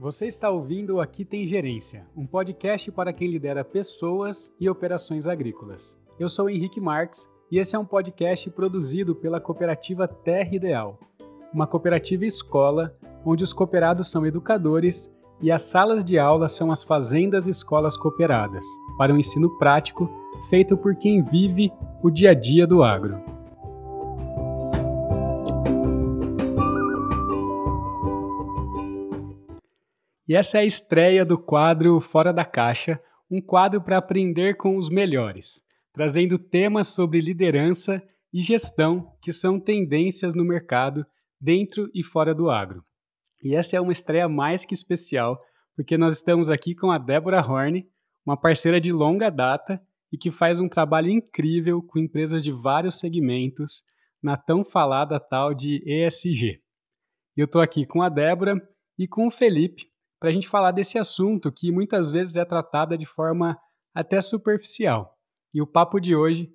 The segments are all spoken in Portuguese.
Você está ouvindo o Aqui Tem Gerência, um podcast para quem lidera pessoas e operações agrícolas. Eu sou Henrique Marques e esse é um podcast produzido pela cooperativa Terra Ideal, uma cooperativa escola onde os cooperados são educadores e as salas de aula são as fazendas escolas cooperadas, para um ensino prático feito por quem vive o dia a dia do agro. E essa é a estreia do quadro Fora da Caixa, um quadro para aprender com os melhores, trazendo temas sobre liderança e gestão que são tendências no mercado dentro e fora do agro. E essa é uma estreia mais que especial, porque nós estamos aqui com a Débora Horn, uma parceira de longa data e que faz um trabalho incrível com empresas de vários segmentos na tão falada tal de ESG. Eu estou aqui com a Débora e com o Felipe, para a gente falar desse assunto que muitas vezes é tratada de forma até superficial. E o papo de hoje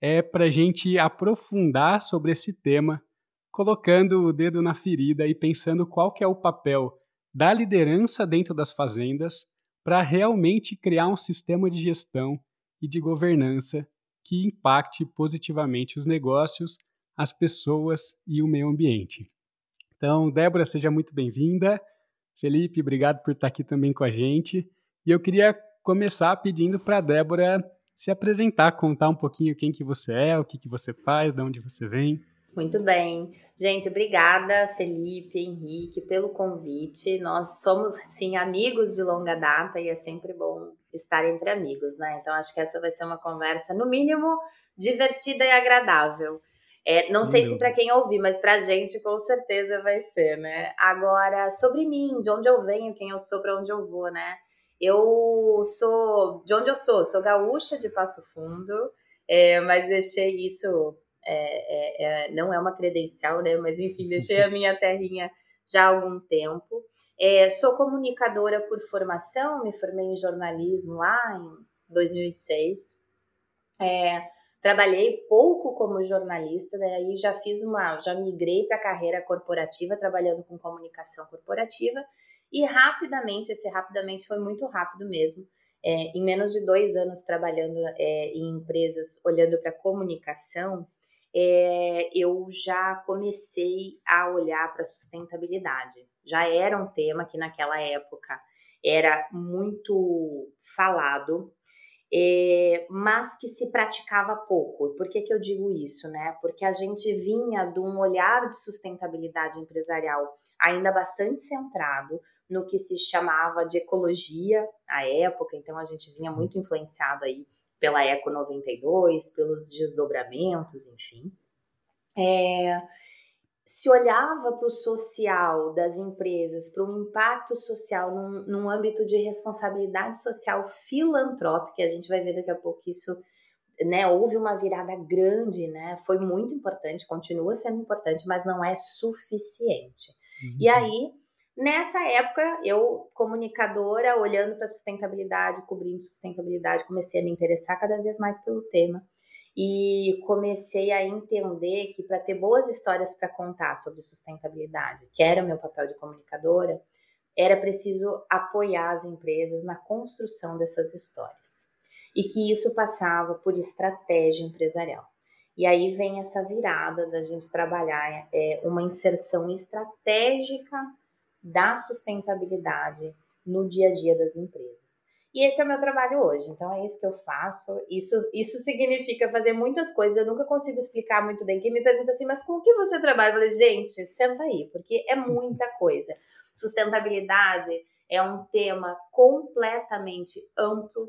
é para a gente aprofundar sobre esse tema, colocando o dedo na ferida e pensando qual que é o papel da liderança dentro das fazendas para realmente criar um sistema de gestão e de governança que impacte positivamente os negócios, as pessoas e o meio ambiente. Então, Débora, seja muito bem-vinda. Felipe, obrigado por estar aqui também com a gente. E eu queria começar pedindo para a Débora se apresentar, contar um pouquinho quem que você é, o que, que você faz, de onde você vem. Muito bem. Gente, obrigada, Felipe, Henrique, pelo convite. Nós somos, sim, amigos de longa data e é sempre bom estar entre amigos, né? Então, acho que essa vai ser uma conversa, no mínimo, divertida e agradável. É, não sei se para quem ouvir, mas para a gente com certeza vai ser, né? Agora, sobre mim, de onde eu venho, quem eu sou, para onde eu vou, né? Eu sou. De onde eu sou? Sou gaúcha de Passo Fundo, é, mas deixei isso. É, é, é não é uma credencial, né? Mas enfim, deixei a minha terrinha já há algum tempo. É, sou comunicadora por formação, me formei em jornalismo lá em 2006. É, Trabalhei pouco como jornalista, daí já fiz uma, já migrei para a carreira corporativa, trabalhando com comunicação corporativa, e rapidamente, esse rapidamente foi muito rápido mesmo. É, em menos de dois anos trabalhando é, em empresas, olhando para comunicação, é, eu já comecei a olhar para sustentabilidade. Já era um tema que naquela época era muito falado, é, mas que se praticava pouco. Por que, que eu digo isso? Né? Porque a gente vinha de um olhar de sustentabilidade empresarial ainda bastante centrado no que se chamava de ecologia à época, então a gente vinha muito influenciado aí pela Eco 92, pelos desdobramentos, enfim. É, se olhava para o social das empresas, para um impacto social num, num, âmbito de responsabilidade social filantrópica, a gente vai ver daqui a pouco isso, né, houve uma virada grande, né, foi muito importante, continua sendo importante, mas não é suficiente. Uhum. E aí, nessa época, eu, comunicadora, olhando para sustentabilidade, cobrindo sustentabilidade, comecei a me interessar cada vez mais pelo tema e comecei a entender que para ter boas histórias para contar sobre sustentabilidade, que era o meu papel de comunicadora, era preciso apoiar as empresas na construção dessas histórias. E que isso passava por estratégia empresarial. E aí vem essa virada da gente trabalhar é, uma inserção estratégica da sustentabilidade no dia a dia das empresas. E esse é o meu trabalho hoje. Então é isso que eu faço. Isso, isso significa fazer muitas coisas. Eu nunca consigo explicar muito bem. Quem me pergunta assim, mas com o que você trabalha? Eu falei, gente, senta aí, porque é muita coisa. Sustentabilidade é um tema completamente amplo,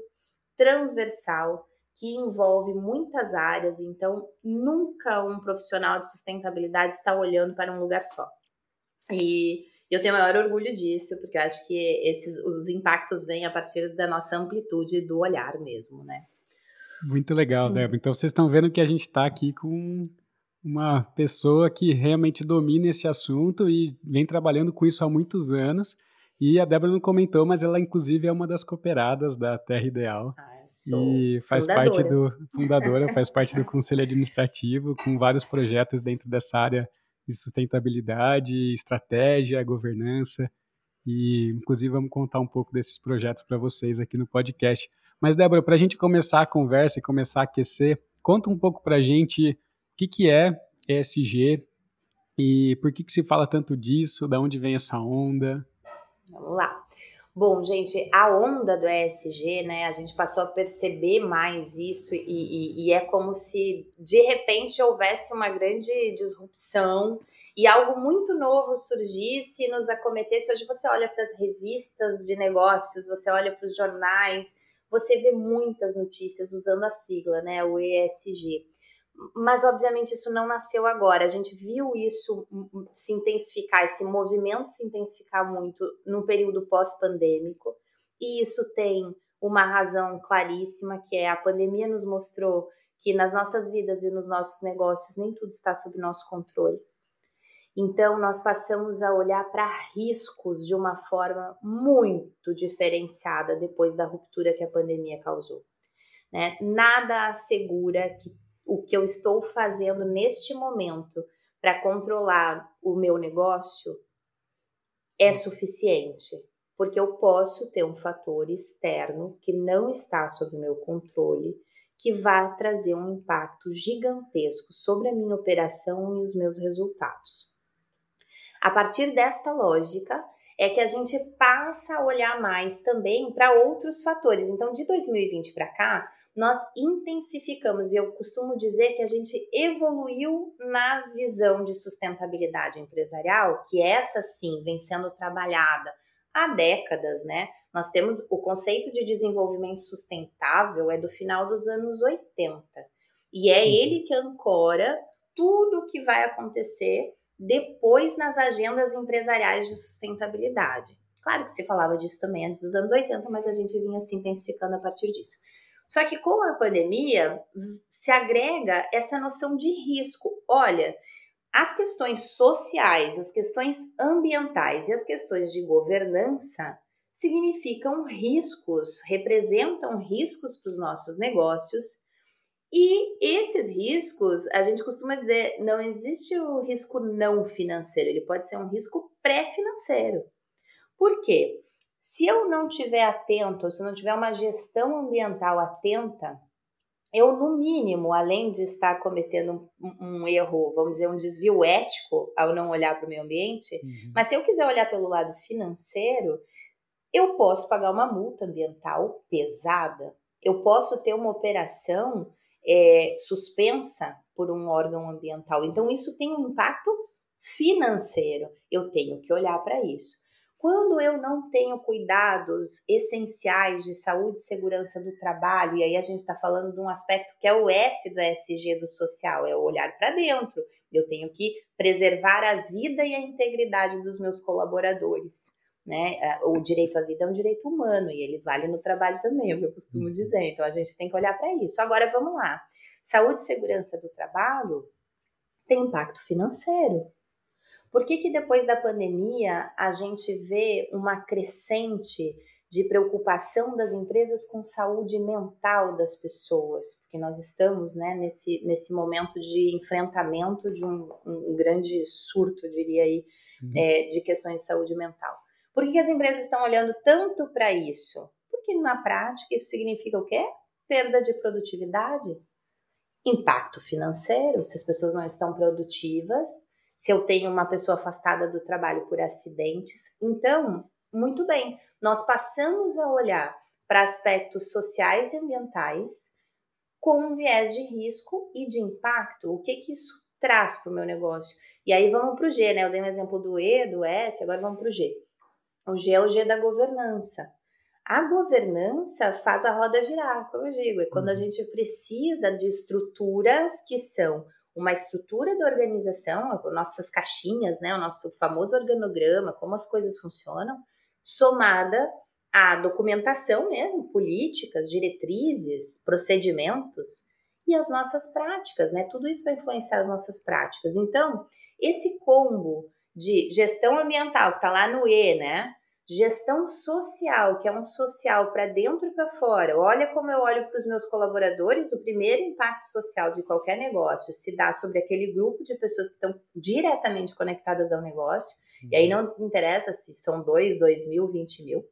transversal, que envolve muitas áreas. Então, nunca um profissional de sustentabilidade está olhando para um lugar só. E eu tenho maior orgulho disso, porque eu acho que esses, os impactos vêm a partir da nossa amplitude do olhar mesmo, né? Muito legal, hum. Débora. Então vocês estão vendo que a gente está aqui com uma pessoa que realmente domina esse assunto e vem trabalhando com isso há muitos anos. E a Débora não comentou, mas ela inclusive é uma das cooperadas da Terra Ideal. Ah, e faz fundadora. parte do fundadora, faz parte do conselho administrativo, com vários projetos dentro dessa área de sustentabilidade, estratégia, governança. e inclusive vamos contar um pouco desses projetos para vocês aqui no podcast. Mas, Débora, para a gente começar a conversa e começar a aquecer, conta um pouco para a gente o que, que é ESG e por que, que se fala tanto disso, da onde vem essa onda. Vamos lá. Bom, gente, a onda do ESG, né? A gente passou a perceber mais isso e, e, e, é como se de repente houvesse uma grande disrupção e algo muito novo surgisse e nos acometesse. Hoje você olha para as revistas de negócios, você olha para os jornais, você vê muitas notícias usando a sigla, né? O ESG mas obviamente isso não nasceu agora. A gente viu isso se intensificar, esse movimento se intensificar muito no período pós-pandêmico, e isso tem uma razão claríssima, que é a pandemia nos mostrou que nas nossas vidas e nos nossos negócios nem tudo está sob nosso controle. Então, nós passamos a olhar para riscos de uma forma muito diferenciada depois da ruptura que a pandemia causou. Né? Nada assegura que o que eu estou fazendo neste momento para controlar o meu negócio é suficiente, porque eu posso ter um fator externo que não está sob meu controle, que vai trazer um impacto gigantesco sobre a minha operação e os meus resultados. A partir desta lógica, é que a gente passa a olhar mais também para outros fatores. Então, de 2020 para cá, nós intensificamos, e eu costumo dizer que a gente evoluiu na visão de sustentabilidade empresarial, que essa sim vem sendo trabalhada há décadas, né? Nós temos o conceito de desenvolvimento sustentável é do final dos anos 80. E é ele que ancora tudo o que vai acontecer depois nas agendas empresariais de sustentabilidade. Claro que se falava disso também antes dos anos 80, mas a gente vinha se intensificando a partir disso. Só que com a pandemia se agrega essa noção de risco. Olha, as questões sociais, as questões ambientais e as questões de governança significam riscos, representam riscos para os nossos negócios e esses riscos, a gente costuma dizer, não existe o risco não financeiro, ele pode ser um risco pré-financeiro. Por quê? Se eu não tiver atento, se não tiver uma gestão ambiental atenta, eu, no mínimo, além de estar cometendo um, um erro, vamos dizer, um desvio ético ao não olhar para o meio ambiente, uhum. mas se eu quiser olhar pelo lado financeiro, eu posso pagar uma multa ambiental pesada, eu posso ter uma operação é, suspensa por um órgão ambiental. Então, isso tem um impacto financeiro. Eu tenho que olhar para isso. Quando eu não tenho cuidados essenciais de saúde e segurança do trabalho, e aí a gente está falando de um aspecto que é o S do SG do social, é o olhar para dentro. Eu tenho que preservar a vida e a integridade dos meus colaboradores né? O direito à vida é um direito humano e ele vale no trabalho também, é o que eu costumo uhum. dizer. Então a gente tem que olhar para isso. Agora vamos lá. Saúde e segurança do trabalho tem impacto financeiro. Por que, que depois da pandemia a gente vê uma crescente de preocupação das empresas com saúde mental das pessoas? Porque nós estamos né, nesse, nesse momento de enfrentamento de um, um grande surto, diria aí, uhum. é, de questões de saúde mental. Por que, as empresas estão olhando tanto para isso? Porque na prática isso significa o quê? Perda de produtividade, impacto financeiro, se as pessoas não estão produtivas, se eu tenho uma pessoa afastada do trabalho por acidentes. Então, muito bem, nós passamos a olhar para aspectos sociais e ambientais com um viés de risco e de impacto. O que que isso traz para o meu negócio? E aí vamos para o G, né? Eu dei um exemplo do E, do S, agora vamos para o G. O G é o G da governança. A governança faz a roda girar, como eu digo, é quando a uhum. gente precisa de estruturas que são uma estrutura da organização, nossas caixinhas, né, o nosso famoso organograma, como as coisas funcionam, somada à documentação mesmo, políticas, diretrizes, procedimentos e as nossas práticas, né? Tudo isso vai influenciar as nossas práticas. Então, esse combo de gestão ambiental, que está lá no E, né? Gestão social, que é um social para dentro e para fora. Olha como eu olho para os meus colaboradores. O primeiro impacto social de qualquer negócio se dá sobre aquele grupo de pessoas que estão diretamente conectadas ao negócio. Uhum. E aí uhum. não interessa se são dois, dois mil, vinte mil,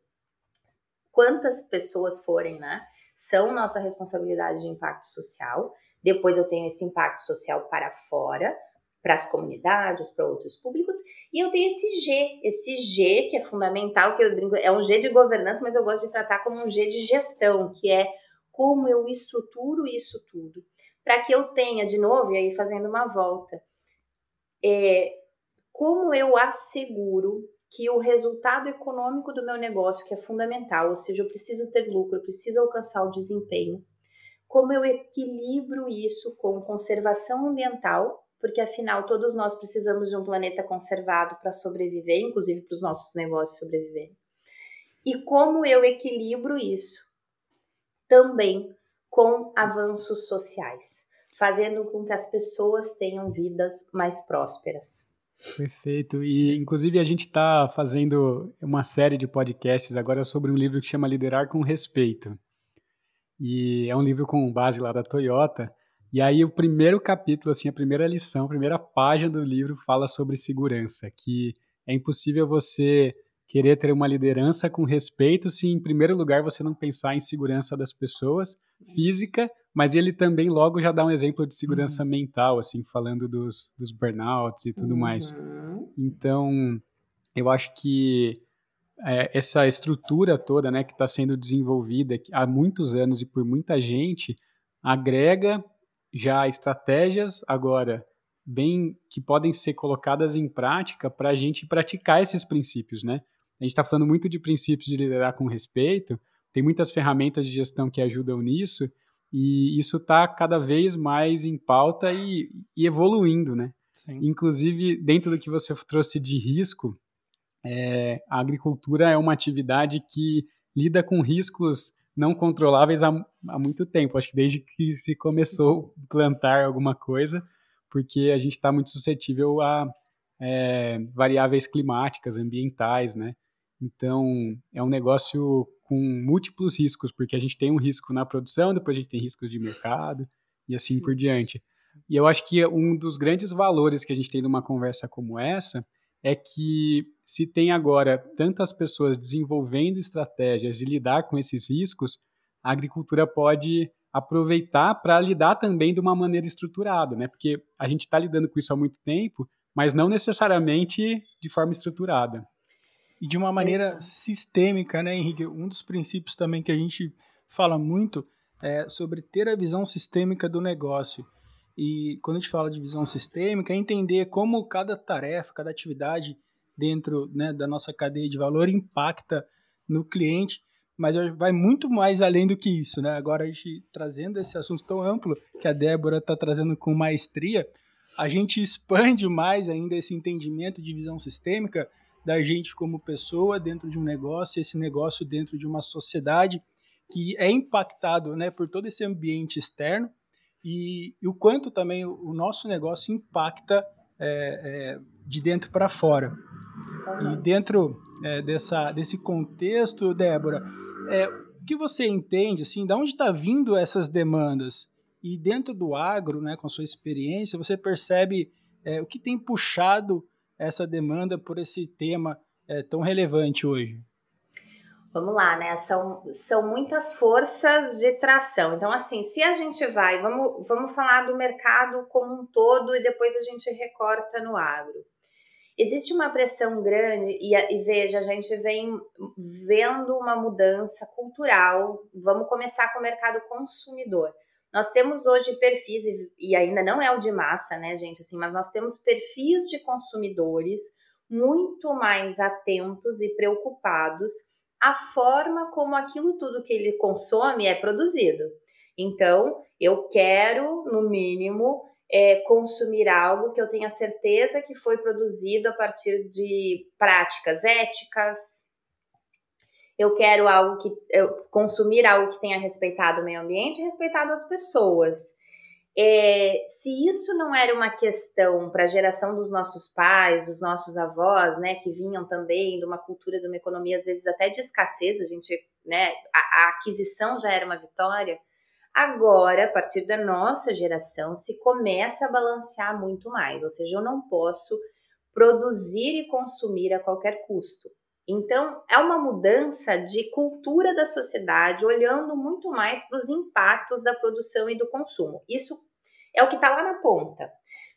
quantas pessoas forem, né? São nossa responsabilidade de impacto social. Depois eu tenho esse impacto social para fora, para as comunidades, para outros públicos, e eu tenho esse G, esse G que é fundamental, que eu brinco, é um G de governança, mas eu gosto de tratar como um G de gestão, que é como eu estruturo isso tudo, para que eu tenha, de novo, e aí fazendo uma volta, é, como eu asseguro que o resultado econômico do meu negócio, que é fundamental, ou seja, eu preciso ter lucro, eu preciso alcançar o desempenho, como eu equilibro isso com conservação ambiental, porque afinal todos nós precisamos de um planeta conservado para sobreviver, inclusive para os nossos negócios sobreviverem. E como eu equilibro isso também com avanços sociais, fazendo com que as pessoas tenham vidas mais prósperas. Perfeito. E, inclusive, a gente está fazendo uma série de podcasts agora sobre um livro que chama Liderar com Respeito. E é um livro com base lá da Toyota. E aí, o primeiro capítulo, assim, a primeira lição, a primeira página do livro fala sobre segurança, que é impossível você querer ter uma liderança com respeito se, em primeiro lugar, você não pensar em segurança das pessoas, física, mas ele também logo já dá um exemplo de segurança uhum. mental, assim, falando dos, dos burnouts e tudo uhum. mais. Então, eu acho que é, essa estrutura toda, né, que está sendo desenvolvida há muitos anos e por muita gente, agrega já estratégias agora bem que podem ser colocadas em prática para a gente praticar esses princípios, né? A gente está falando muito de princípios de liderar com respeito, tem muitas ferramentas de gestão que ajudam nisso, e isso está cada vez mais em pauta e, e evoluindo, né? Sim. Inclusive, dentro do que você trouxe de risco, é, a agricultura é uma atividade que lida com riscos não controláveis há, há muito tempo. Acho que desde que se começou a plantar alguma coisa, porque a gente está muito suscetível a é, variáveis climáticas, ambientais, né? Então, é um negócio com múltiplos riscos, porque a gente tem um risco na produção, depois a gente tem riscos de mercado e assim por diante. E eu acho que um dos grandes valores que a gente tem numa conversa como essa é que se tem agora tantas pessoas desenvolvendo estratégias de lidar com esses riscos, a agricultura pode aproveitar para lidar também de uma maneira estruturada, né? Porque a gente está lidando com isso há muito tempo, mas não necessariamente de forma estruturada. E de uma maneira Exato. sistêmica, né, Henrique? Um dos princípios também que a gente fala muito é sobre ter a visão sistêmica do negócio. E quando a gente fala de visão sistêmica, é entender como cada tarefa, cada atividade dentro né, da nossa cadeia de valor impacta no cliente, mas vai muito mais além do que isso. Né? Agora, a gente trazendo esse assunto tão amplo que a Débora está trazendo com maestria, a gente expande mais ainda esse entendimento de visão sistêmica da gente como pessoa dentro de um negócio, esse negócio dentro de uma sociedade que é impactado né, por todo esse ambiente externo e, e o quanto também o, o nosso negócio impacta é, é, de dentro para fora. E dentro é, dessa, desse contexto, Débora, é, o que você entende, assim, de onde está vindo essas demandas? E dentro do agro, né, com a sua experiência, você percebe é, o que tem puxado essa demanda por esse tema é, tão relevante hoje? Vamos lá, né? São, são muitas forças de tração. Então, assim, se a gente vai, vamos, vamos falar do mercado como um todo e depois a gente recorta no agro. Existe uma pressão grande, e, e veja, a gente vem vendo uma mudança cultural. Vamos começar com o mercado consumidor. Nós temos hoje perfis, e ainda não é o de massa, né, gente, assim, mas nós temos perfis de consumidores muito mais atentos e preocupados à forma como aquilo tudo que ele consome é produzido. Então, eu quero, no mínimo, é, consumir algo que eu tenha certeza que foi produzido a partir de práticas éticas, eu quero algo que eu consumir algo que tenha respeitado o meio ambiente e respeitado as pessoas. É, se isso não era uma questão para a geração dos nossos pais, dos nossos avós, né, que vinham também de uma cultura, de uma economia às vezes até de escassez, a gente, né, a, a aquisição já era uma vitória. Agora, a partir da nossa geração, se começa a balancear muito mais, ou seja, eu não posso produzir e consumir a qualquer custo. Então, é uma mudança de cultura da sociedade, olhando muito mais para os impactos da produção e do consumo. Isso é o que está lá na ponta.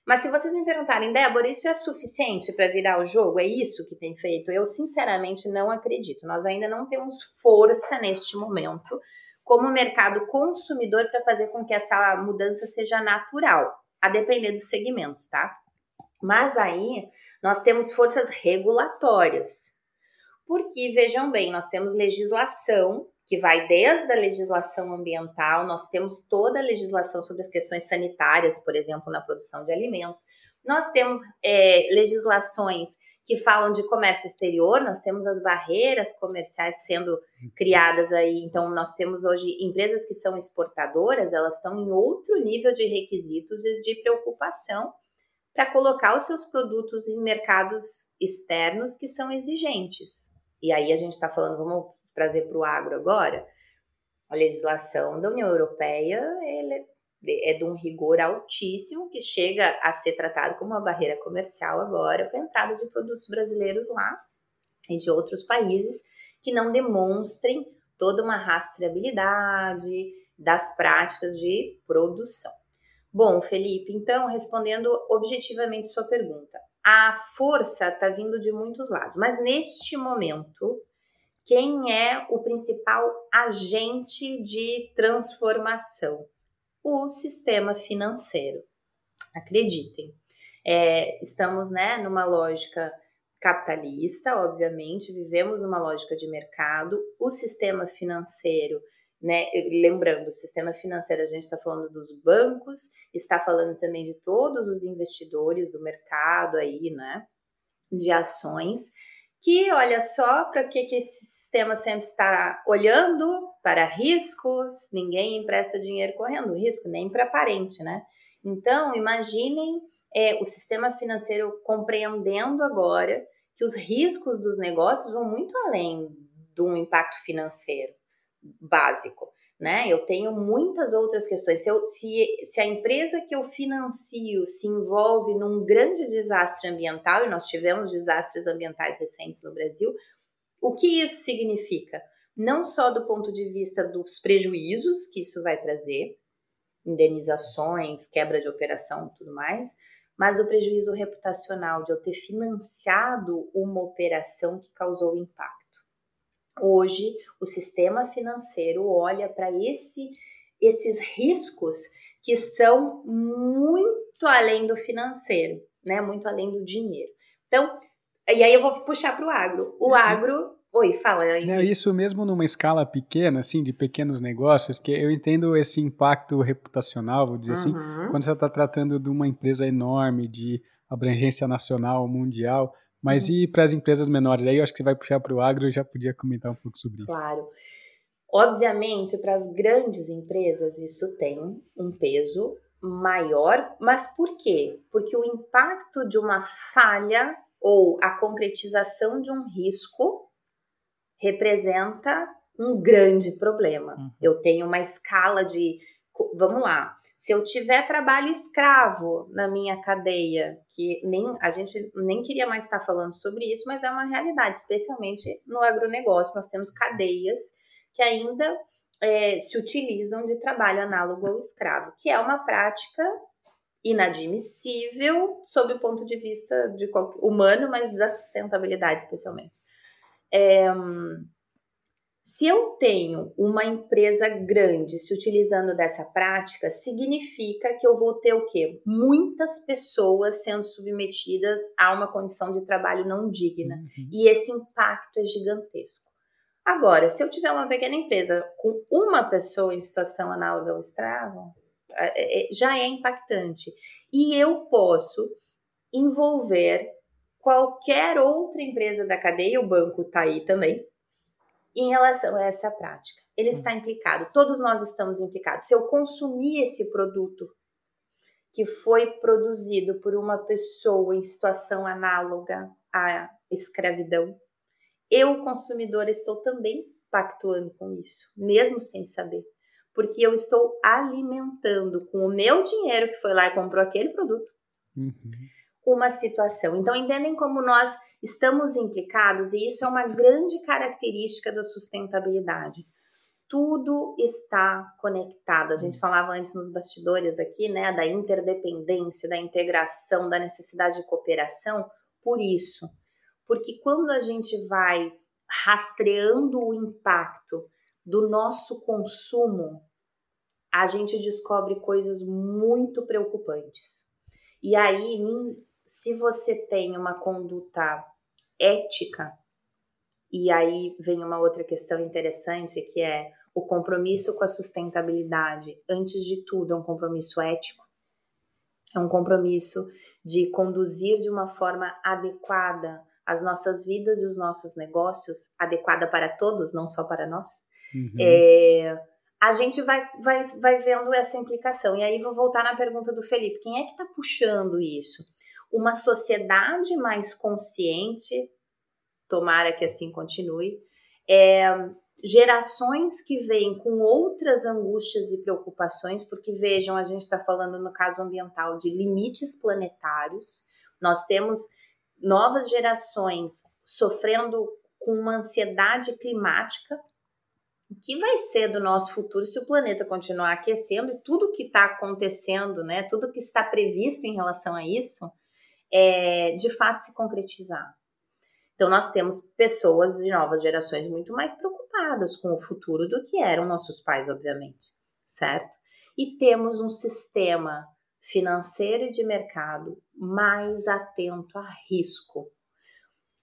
Mas se vocês me perguntarem, Débora, isso é suficiente para virar o jogo? É isso que tem feito? Eu sinceramente não acredito. Nós ainda não temos força neste momento como mercado consumidor para fazer com que essa mudança seja natural, a depender dos segmentos, tá? Mas aí nós temos forças regulatórias. Porque, vejam bem, nós temos legislação que vai desde a legislação ambiental, nós temos toda a legislação sobre as questões sanitárias, por exemplo, na produção de alimentos. Nós temos é, legislações que falam de comércio exterior, nós temos as barreiras comerciais sendo criadas aí. Então, nós temos hoje empresas que são exportadoras, elas estão em outro nível de requisitos e de preocupação para colocar os seus produtos em mercados externos que são exigentes. E aí a gente está falando, vamos trazer para o agro agora, a legislação da União Europeia é de um rigor altíssimo que chega a ser tratado como uma barreira comercial agora para a entrada de produtos brasileiros lá e de outros países que não demonstrem toda uma rastreabilidade das práticas de produção. Bom, Felipe, então, respondendo objetivamente sua pergunta, a força está vindo de muitos lados, mas neste momento, quem é o principal agente de transformação? O sistema financeiro. Acreditem. É, estamos né, numa lógica capitalista, obviamente, vivemos numa lógica de mercado. O sistema financeiro né? Lembrando, o sistema financeiro, a gente está falando dos bancos, está falando também de todos os investidores do mercado aí, né? De ações, que olha só para que, que esse sistema sempre está olhando para riscos, ninguém empresta dinheiro correndo risco, nem para parente, né? Então, imaginem é, o sistema financeiro compreendendo agora que os riscos dos negócios vão muito além do impacto financeiro básico. Né? Eu tenho muitas outras questões. Se, eu, se, se, a empresa que eu financio se envolve num grande desastre ambiental, e nós tivemos desastres ambientais recentes no Brasil, o que isso significa? Não só do ponto de vista dos prejuízos que isso vai trazer, indenizações, quebra de operação tudo mais, mas do prejuízo reputacional de eu ter financiado uma operação que causou impacto. Hoje, o sistema financeiro olha para esse, esses riscos que estão muito além do financeiro, né? Muito além do dinheiro. Então, e aí eu vou puxar para o agro. O uhum. agro Oi, fala aí. Não, isso mesmo numa escala pequena, assim, de pequenos negócios, porque eu entendo esse impacto reputacional, vou dizer assim, uhum. assim, quando você está tratando de uma empresa enorme, de abrangência nacional, mundial, mas uhum. e para as empresas menores? Aí eu acho que você vai puxar para o agro, eu já podia comentar um pouco sobre isso. Claro. Obviamente, para as grandes empresas, isso tem um peso maior, mas por quê? Porque o impacto de uma falha ou a concretização de um risco representa um grande problema. Uhum. Eu tenho uma escala de. Vamos lá, se eu tiver trabalho escravo na minha cadeia, que nem a gente nem queria mais estar falando sobre isso, mas é uma realidade, especialmente no agronegócio, nós temos cadeias que ainda é, se utilizam de trabalho análogo ao escravo, que é uma prática inadmissível sob o ponto de vista de qualquer, humano, mas da sustentabilidade especialmente. É, se eu tenho uma empresa grande se utilizando dessa prática, significa que eu vou ter o quê? Muitas pessoas sendo submetidas a uma condição de trabalho não digna. Uhum. E esse impacto é gigantesco. Agora, se eu tiver uma pequena empresa com uma pessoa em situação análoga ao escravo, é, é, já é impactante. E eu posso envolver qualquer outra empresa da cadeia, o banco está aí também, em relação a essa prática. Ele está hum. implicado, todos nós estamos implicados. Se eu consumir esse produto que foi produzido por uma pessoa em situação análoga à escravidão, eu, consumidor, estou também pactuando com isso, mesmo sem saber. Porque eu estou alimentando com o meu dinheiro que foi lá e comprou aquele produto. Uhum. uma situação. Então, entendem como nós estamos implicados, e isso é uma grande característica da sustentabilidade. Tudo está conectado. A gente falava antes nos bastidores aqui, né, da interdependência, da integração, da necessidade de cooperação, por isso. Porque quando a gente vai rastreando o impacto do nosso consumo, a gente descobre coisas muito preocupantes. E aí, se você tem uma conduta ética, e aí vem uma outra questão interessante que é o compromisso com a sustentabilidade, antes de tudo, é um compromisso ético, é um compromisso de conduzir de uma forma adequada as nossas vidas e os nossos negócios, adequada para todos, não só para nós. Uhum. É, a gente vai, vai, vai vendo essa implicação. E aí vou voltar na pergunta do Felipe: quem é que está puxando isso? Uma sociedade mais consciente, tomara que assim continue, é, gerações que vêm com outras angústias e preocupações, porque vejam, a gente está falando no caso ambiental de limites planetários, nós temos novas gerações sofrendo com uma ansiedade climática. O que vai ser do nosso futuro se o planeta continuar aquecendo e tudo que está acontecendo, né, tudo que está previsto em relação a isso, é, de fato se concretizar? Então, nós temos pessoas de novas gerações muito mais preocupadas com o futuro do que eram nossos pais, obviamente, certo? E temos um sistema financeiro e de mercado mais atento a risco.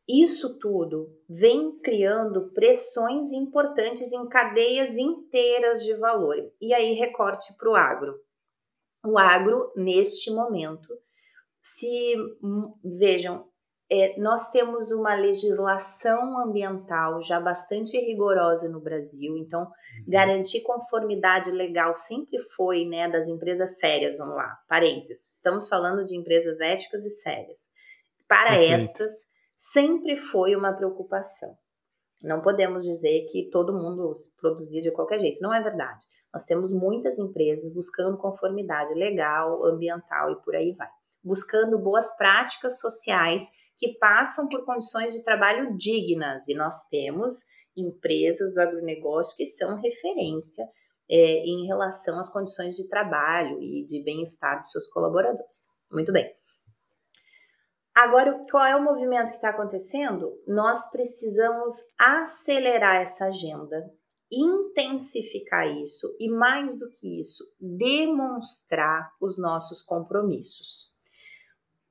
Isso tudo vem criando pressões importantes em cadeias inteiras de valor. E aí, recorte para o agro. O agro, neste momento, se hum, vejam, é, nós temos uma legislação ambiental já bastante rigorosa no Brasil, então uhum. garantir conformidade legal sempre foi né, das empresas sérias, vamos lá, parênteses, estamos falando de empresas éticas e sérias. Para Perfeito. estas, sempre foi uma preocupação. Não podemos dizer que todo mundo produzia de qualquer jeito, não é verdade. Nós temos muitas empresas buscando conformidade legal, ambiental e por aí vai. Buscando boas práticas sociais que passam por condições de trabalho dignas, e nós temos empresas do agronegócio que são referência é, em relação às condições de trabalho e de bem-estar de seus colaboradores. Muito bem. Agora, qual é o movimento que está acontecendo? Nós precisamos acelerar essa agenda, intensificar isso e, mais do que isso, demonstrar os nossos compromissos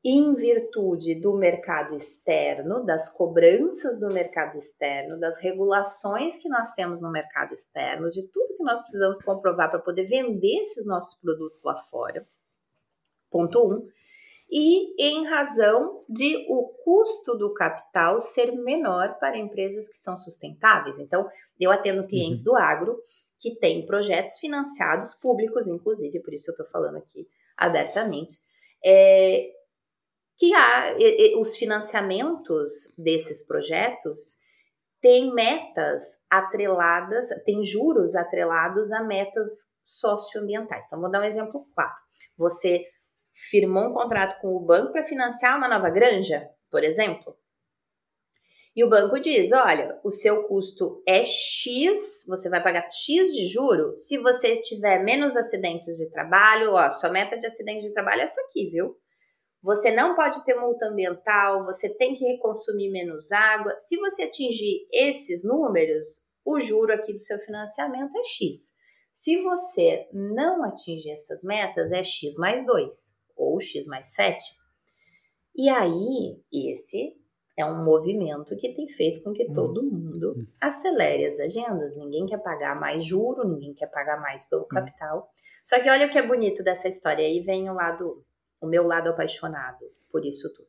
em virtude do mercado externo, das cobranças do mercado externo, das regulações que nós temos no mercado externo, de tudo que nós precisamos comprovar para poder vender esses nossos produtos lá fora. Ponto um. E em razão de o custo do capital ser menor para empresas que são sustentáveis. Então, eu atendo clientes uhum. do agro que têm projetos financiados públicos, inclusive, por isso eu estou falando aqui abertamente, é, que há os financiamentos desses projetos têm metas atreladas, têm juros atrelados a metas socioambientais. Então, vou dar um exemplo claro. Você firmou um contrato com o banco para financiar uma nova granja, por exemplo. E o banco diz: olha, o seu custo é X, você vai pagar X de juro se você tiver menos acidentes de trabalho. Ó, sua meta de acidente de trabalho é essa aqui, viu? Você não pode ter multa ambiental, você tem que reconsumir menos água. Se você atingir esses números, o juro aqui do seu financiamento é X. Se você não atingir essas metas, é X mais 2 ou X mais 7. E aí, esse é um movimento que tem feito com que hum. todo mundo hum. acelere as agendas. Ninguém quer pagar mais juro, ninguém quer pagar mais pelo hum. capital. Só que olha o que é bonito dessa história. Aí vem o lado o meu lado apaixonado por isso tudo.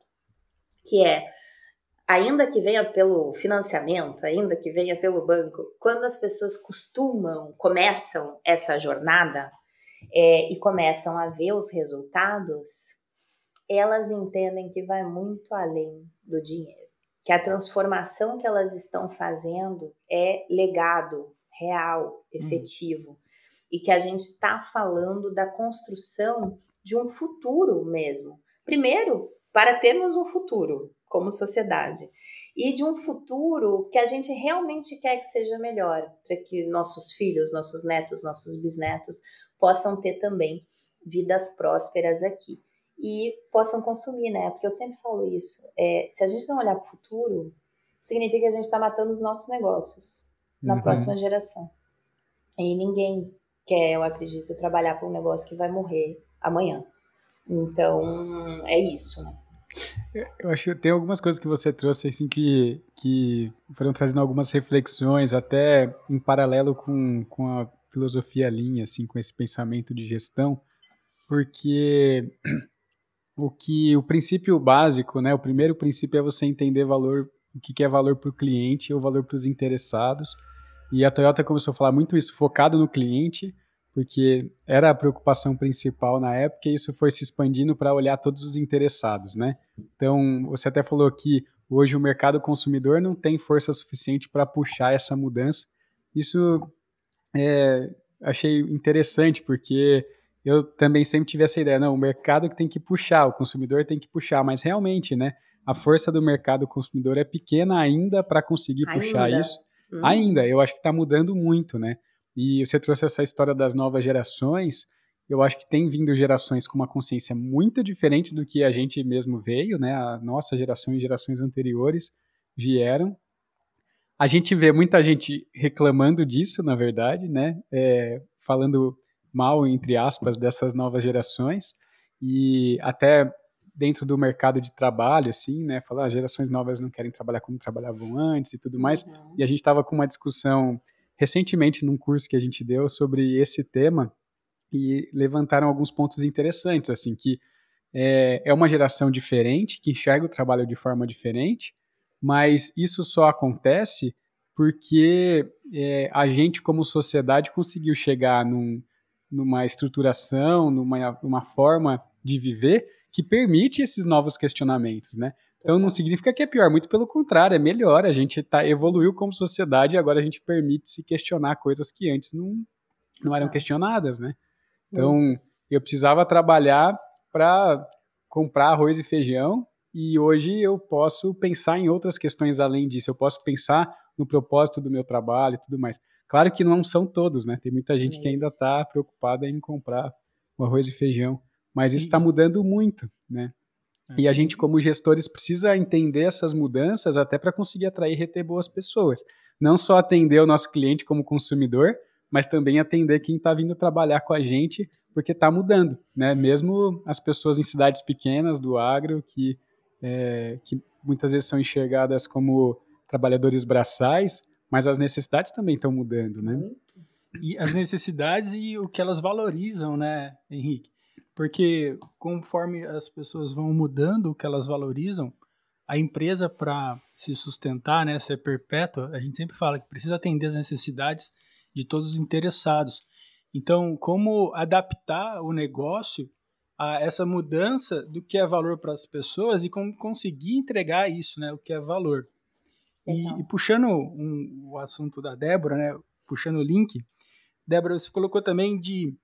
Que é, ainda que venha pelo financiamento, ainda que venha pelo banco, quando as pessoas costumam, começam essa jornada é, e começam a ver os resultados, elas entendem que vai muito além do dinheiro. Que a transformação que elas estão fazendo é legado real, hum. efetivo. Hum. E que a gente está falando da construção de um futuro mesmo. Primeiro, para termos um futuro como sociedade e de um futuro que a gente realmente quer que seja melhor, para que nossos filhos, nossos netos, nossos bisnetos possam ter também vidas prósperas aqui e possam consumir, né? Porque eu sempre falo isso. É, se a gente não olhar para o futuro, significa que a gente está matando os nossos negócios na uhum. próxima geração. E ninguém quer, eu acredito, trabalhar para um negócio que vai morrer amanhã. Então, é isso, né? Eu acho que tem algumas coisas que você trouxe assim que, que foram trazendo algumas reflexões, até em paralelo com, com a filosofia linha, assim, com esse pensamento de gestão, porque o que o princípio básico, né, o primeiro princípio é você entender valor, o que é valor para o cliente ou valor para os interessados. E a Toyota começou a falar muito isso, focado no cliente, porque era a preocupação principal na época e isso foi se expandindo para olhar todos os interessados, né? Então, você até falou que hoje o mercado consumidor não tem força suficiente para puxar essa mudança. Isso é, achei interessante, porque eu também sempre tive essa ideia, não, o mercado que tem que puxar, o consumidor tem que puxar, mas realmente, né, a força do mercado consumidor é pequena ainda para conseguir ainda. puxar isso. Hum. Ainda, eu acho que está mudando muito, né? E você trouxe essa história das novas gerações. Eu acho que tem vindo gerações com uma consciência muito diferente do que a gente mesmo veio, né? A nossa geração e gerações anteriores vieram. A gente vê muita gente reclamando disso, na verdade, né? É, falando mal, entre aspas, dessas novas gerações. E até dentro do mercado de trabalho, assim, né? Falar, ah, gerações novas não querem trabalhar como trabalhavam antes e tudo mais. Uhum. E a gente estava com uma discussão recentemente num curso que a gente deu sobre esse tema e levantaram alguns pontos interessantes, assim, que é, é uma geração diferente, que enxerga o trabalho de forma diferente, mas isso só acontece porque é, a gente, como sociedade, conseguiu chegar num, numa estruturação, numa uma forma de viver que permite esses novos questionamentos, né? Então não significa que é pior, muito pelo contrário, é melhor. A gente tá, evoluiu como sociedade e agora a gente permite se questionar coisas que antes não, não eram questionadas, né? Então eu precisava trabalhar para comprar arroz e feijão e hoje eu posso pensar em outras questões além disso. Eu posso pensar no propósito do meu trabalho e tudo mais. Claro que não são todos, né? Tem muita gente isso. que ainda está preocupada em comprar o arroz e feijão, mas isso está mudando muito, né? É. E a gente, como gestores, precisa entender essas mudanças até para conseguir atrair e reter boas pessoas. Não só atender o nosso cliente como consumidor, mas também atender quem está vindo trabalhar com a gente, porque está mudando, né? Mesmo as pessoas em cidades pequenas do agro, que, é, que muitas vezes são enxergadas como trabalhadores braçais, mas as necessidades também estão mudando, né? E as necessidades e o que elas valorizam, né, Henrique? Porque conforme as pessoas vão mudando o que elas valorizam, a empresa para se sustentar, né, ser perpétua, a gente sempre fala que precisa atender as necessidades de todos os interessados. Então, como adaptar o negócio a essa mudança do que é valor para as pessoas e como conseguir entregar isso, né, o que é valor. E, e, puxando um, o assunto da Débora, né, puxando o link, Débora, você colocou também de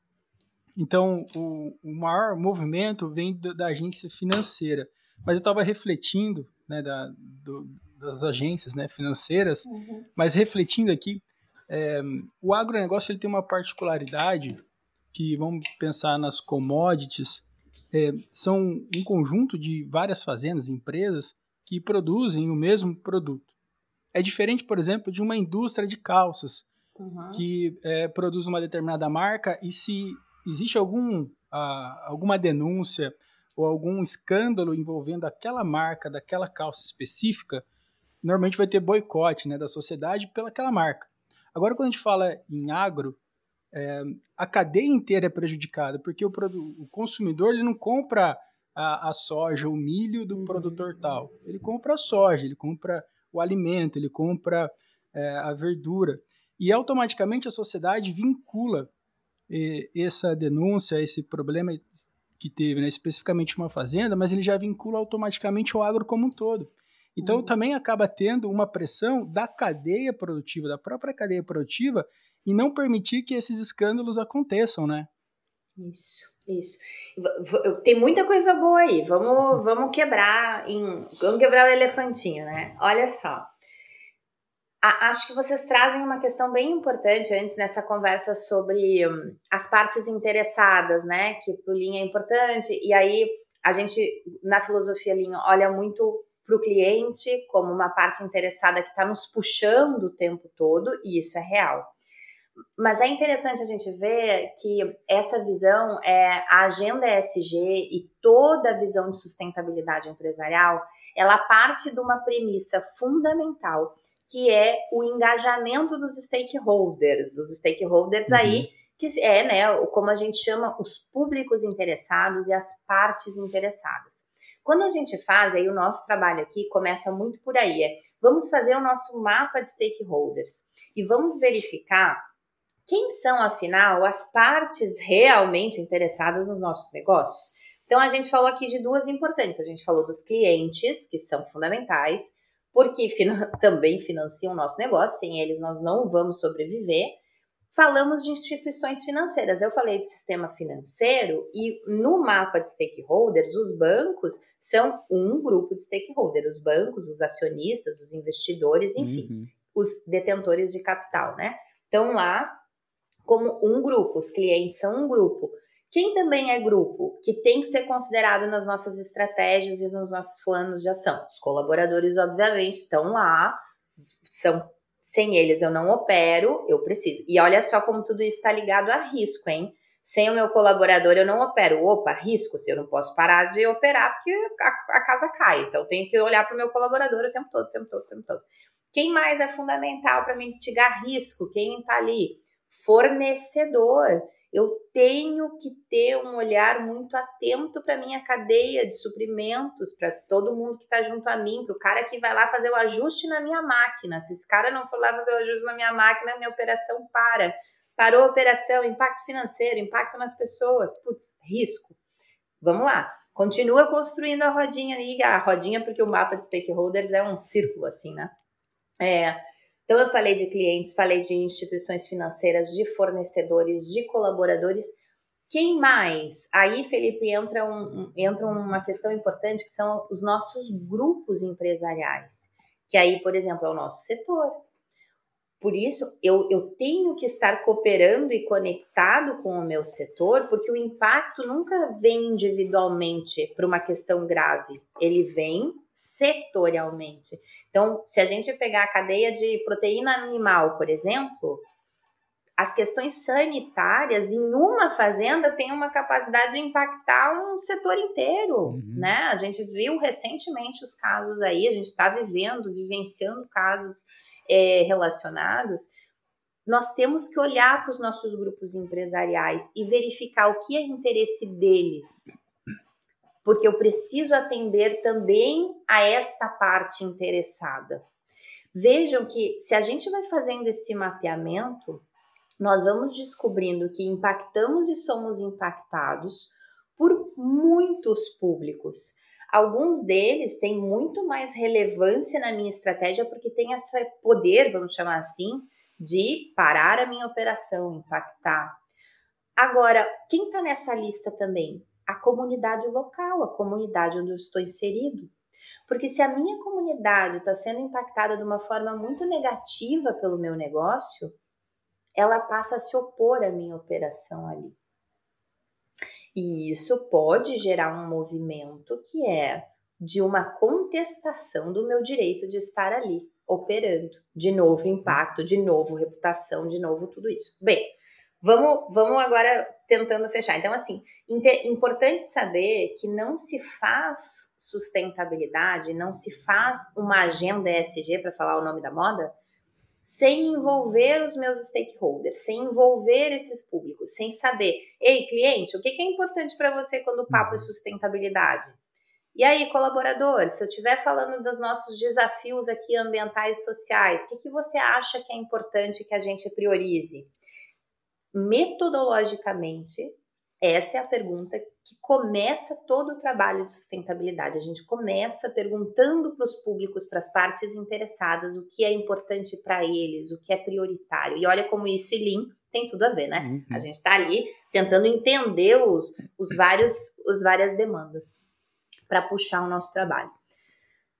então, o, o maior movimento vem da, da, agência financeira. Mas eu estava refletindo, né, da, do, das agências né, financeiras, uhum. mas refletindo aqui, é, o agronegócio ele tem uma particularidade que, vamos pensar nas commodities, é, são um conjunto de várias fazendas, empresas, que produzem o mesmo produto. É diferente, por exemplo, de uma indústria de calças, uhum. que é, produz uma determinada marca e se existe algum, uh, alguma denúncia ou algum escândalo envolvendo aquela marca, daquela calça específica, normalmente vai ter boicote né, da sociedade pelaquela marca. Agora, quando a gente fala em agro, é, a cadeia inteira é prejudicada, porque o, o consumidor ele não compra a, a, soja, o milho do produtor tal. Ele compra a soja, ele compra o alimento, ele compra é, a verdura. E automaticamente a sociedade vincula essa denúncia, esse problema que teve, né, especificamente uma fazenda, mas ele já vincula automaticamente o agro como um todo. Então uhum. também acaba tendo uma pressão da cadeia produtiva, da própria cadeia produtiva, e não permitir que esses escândalos aconteçam, né? Isso, isso. Tem muita coisa boa aí. Vamos, vamos quebrar em, vamos quebrar o elefantinho, né? Olha só. Acho que vocês trazem uma questão bem importante antes nessa conversa sobre um, as partes interessadas, né? Que pro Lean é importante. E aí a gente, na filosofia Lean, olha muito para o cliente como uma parte interessada que está nos puxando o tempo todo, e isso é real. Mas é interessante a gente ver que essa visão, é a agenda ESG e toda a visão de sustentabilidade empresarial, ela parte de uma premissa fundamental, que é o engajamento dos stakeholders. Os stakeholders uhum. aí, que é, né, como a gente chama, os públicos interessados e as partes interessadas. Quando a gente faz, aí o nosso trabalho aqui começa muito por aí, é vamos fazer o nosso mapa de stakeholders e vamos verificar quem são, afinal, as partes realmente interessadas nos nossos negócios? Então, a gente falou aqui de duas importantes. A gente falou dos clientes, que são fundamentais, porque também financiam o nosso negócio, sem eles nós não vamos sobreviver. Falamos de instituições financeiras. Eu falei de sistema financeiro e no mapa de stakeholders, os bancos são um grupo de stakeholders. Os bancos, os acionistas, os investidores, enfim, uhum. os detentores de capital, né? Então lá como um grupo, os clientes são um grupo. Quem também é grupo, que tem que ser considerado nas nossas estratégias e nos nossos planos de ação? Os colaboradores, obviamente, estão lá, são sem eles eu não opero, eu preciso. E olha só como tudo isso está ligado a risco, hein? Sem o meu colaborador eu não opero. Opa, risco, se eu não posso parar de operar porque a, a casa cai. Então tenho que olhar para o meu colaborador o tempo todo, o tempo todo, o tempo todo. Quem mais é fundamental para mitigar risco? Quem está ali? fornecedor. Eu tenho que ter um olhar muito atento para minha cadeia de suprimentos, para todo mundo que está junto a mim, para o cara que vai lá fazer o ajuste na minha máquina. Se esse cara não for lá fazer o ajuste na minha máquina, minha operação para. Parou a operação, impacto financeiro, impacto nas pessoas, putz, risco. Vamos lá. Continua construindo a rodinha aí, a rodinha, porque o mapa de stakeholders é um círculo, assim, né? É, então, eu falei de clientes, falei de instituições financeiras, de fornecedores, de colaboradores. Quem mais? Aí, Felipe, entra, um, entra uma questão importante que são os nossos grupos empresariais. Que aí, por exemplo, é o nosso setor. Por isso, eu, eu tenho que estar cooperando e conectado com o meu setor, porque o impacto nunca vem individualmente para uma questão grave. Ele vem setorialmente. Então, se a gente pegar a cadeia de proteína animal, por exemplo, as questões sanitárias em uma fazenda têm uma capacidade de impactar um setor inteiro, uhum. né? A gente viu recentemente os casos aí, a gente está vivendo, vivenciando casos é, relacionados. Nós temos que olhar para os nossos grupos empresariais e verificar o que é interesse deles, porque eu preciso atender também a esta parte interessada. Vejam que se a gente vai fazendo esse mapeamento, nós vamos descobrindo que impactamos e somos impactados por muitos públicos. Alguns deles têm muito mais relevância na minha estratégia porque tem esse poder, vamos chamar assim, de parar a minha operação, impactar. Agora, quem está nessa lista também? A comunidade local, a comunidade onde eu estou inserido. Porque se a minha comunidade está sendo impactada de uma forma muito negativa pelo meu negócio, ela passa a se opor à minha operação ali. E isso pode gerar um movimento que é de uma contestação do meu direito de estar ali operando. De novo impacto, de novo reputação, de novo tudo isso. Bem, Vamos, vamos agora tentando fechar. Então, assim, importante saber que não se faz sustentabilidade, não se faz uma agenda ESG, para falar o nome da moda, sem envolver os meus stakeholders, sem envolver esses públicos, sem saber, ei, cliente, o que é importante para você quando o papo é sustentabilidade? E aí, colaborador, se eu estiver falando dos nossos desafios aqui ambientais e sociais, o que, que você acha que é importante que a gente priorize? Metodologicamente, Essa é a pergunta que começa todo o trabalho de sustentabilidade. A gente começa perguntando para os públicos, para as partes interessadas, o que é importante para eles, o que é prioritário. E olha como isso e Lean tem tudo a ver, né? Uhum. A gente está ali tentando entender os, os vários, os várias demandas para puxar o nosso trabalho.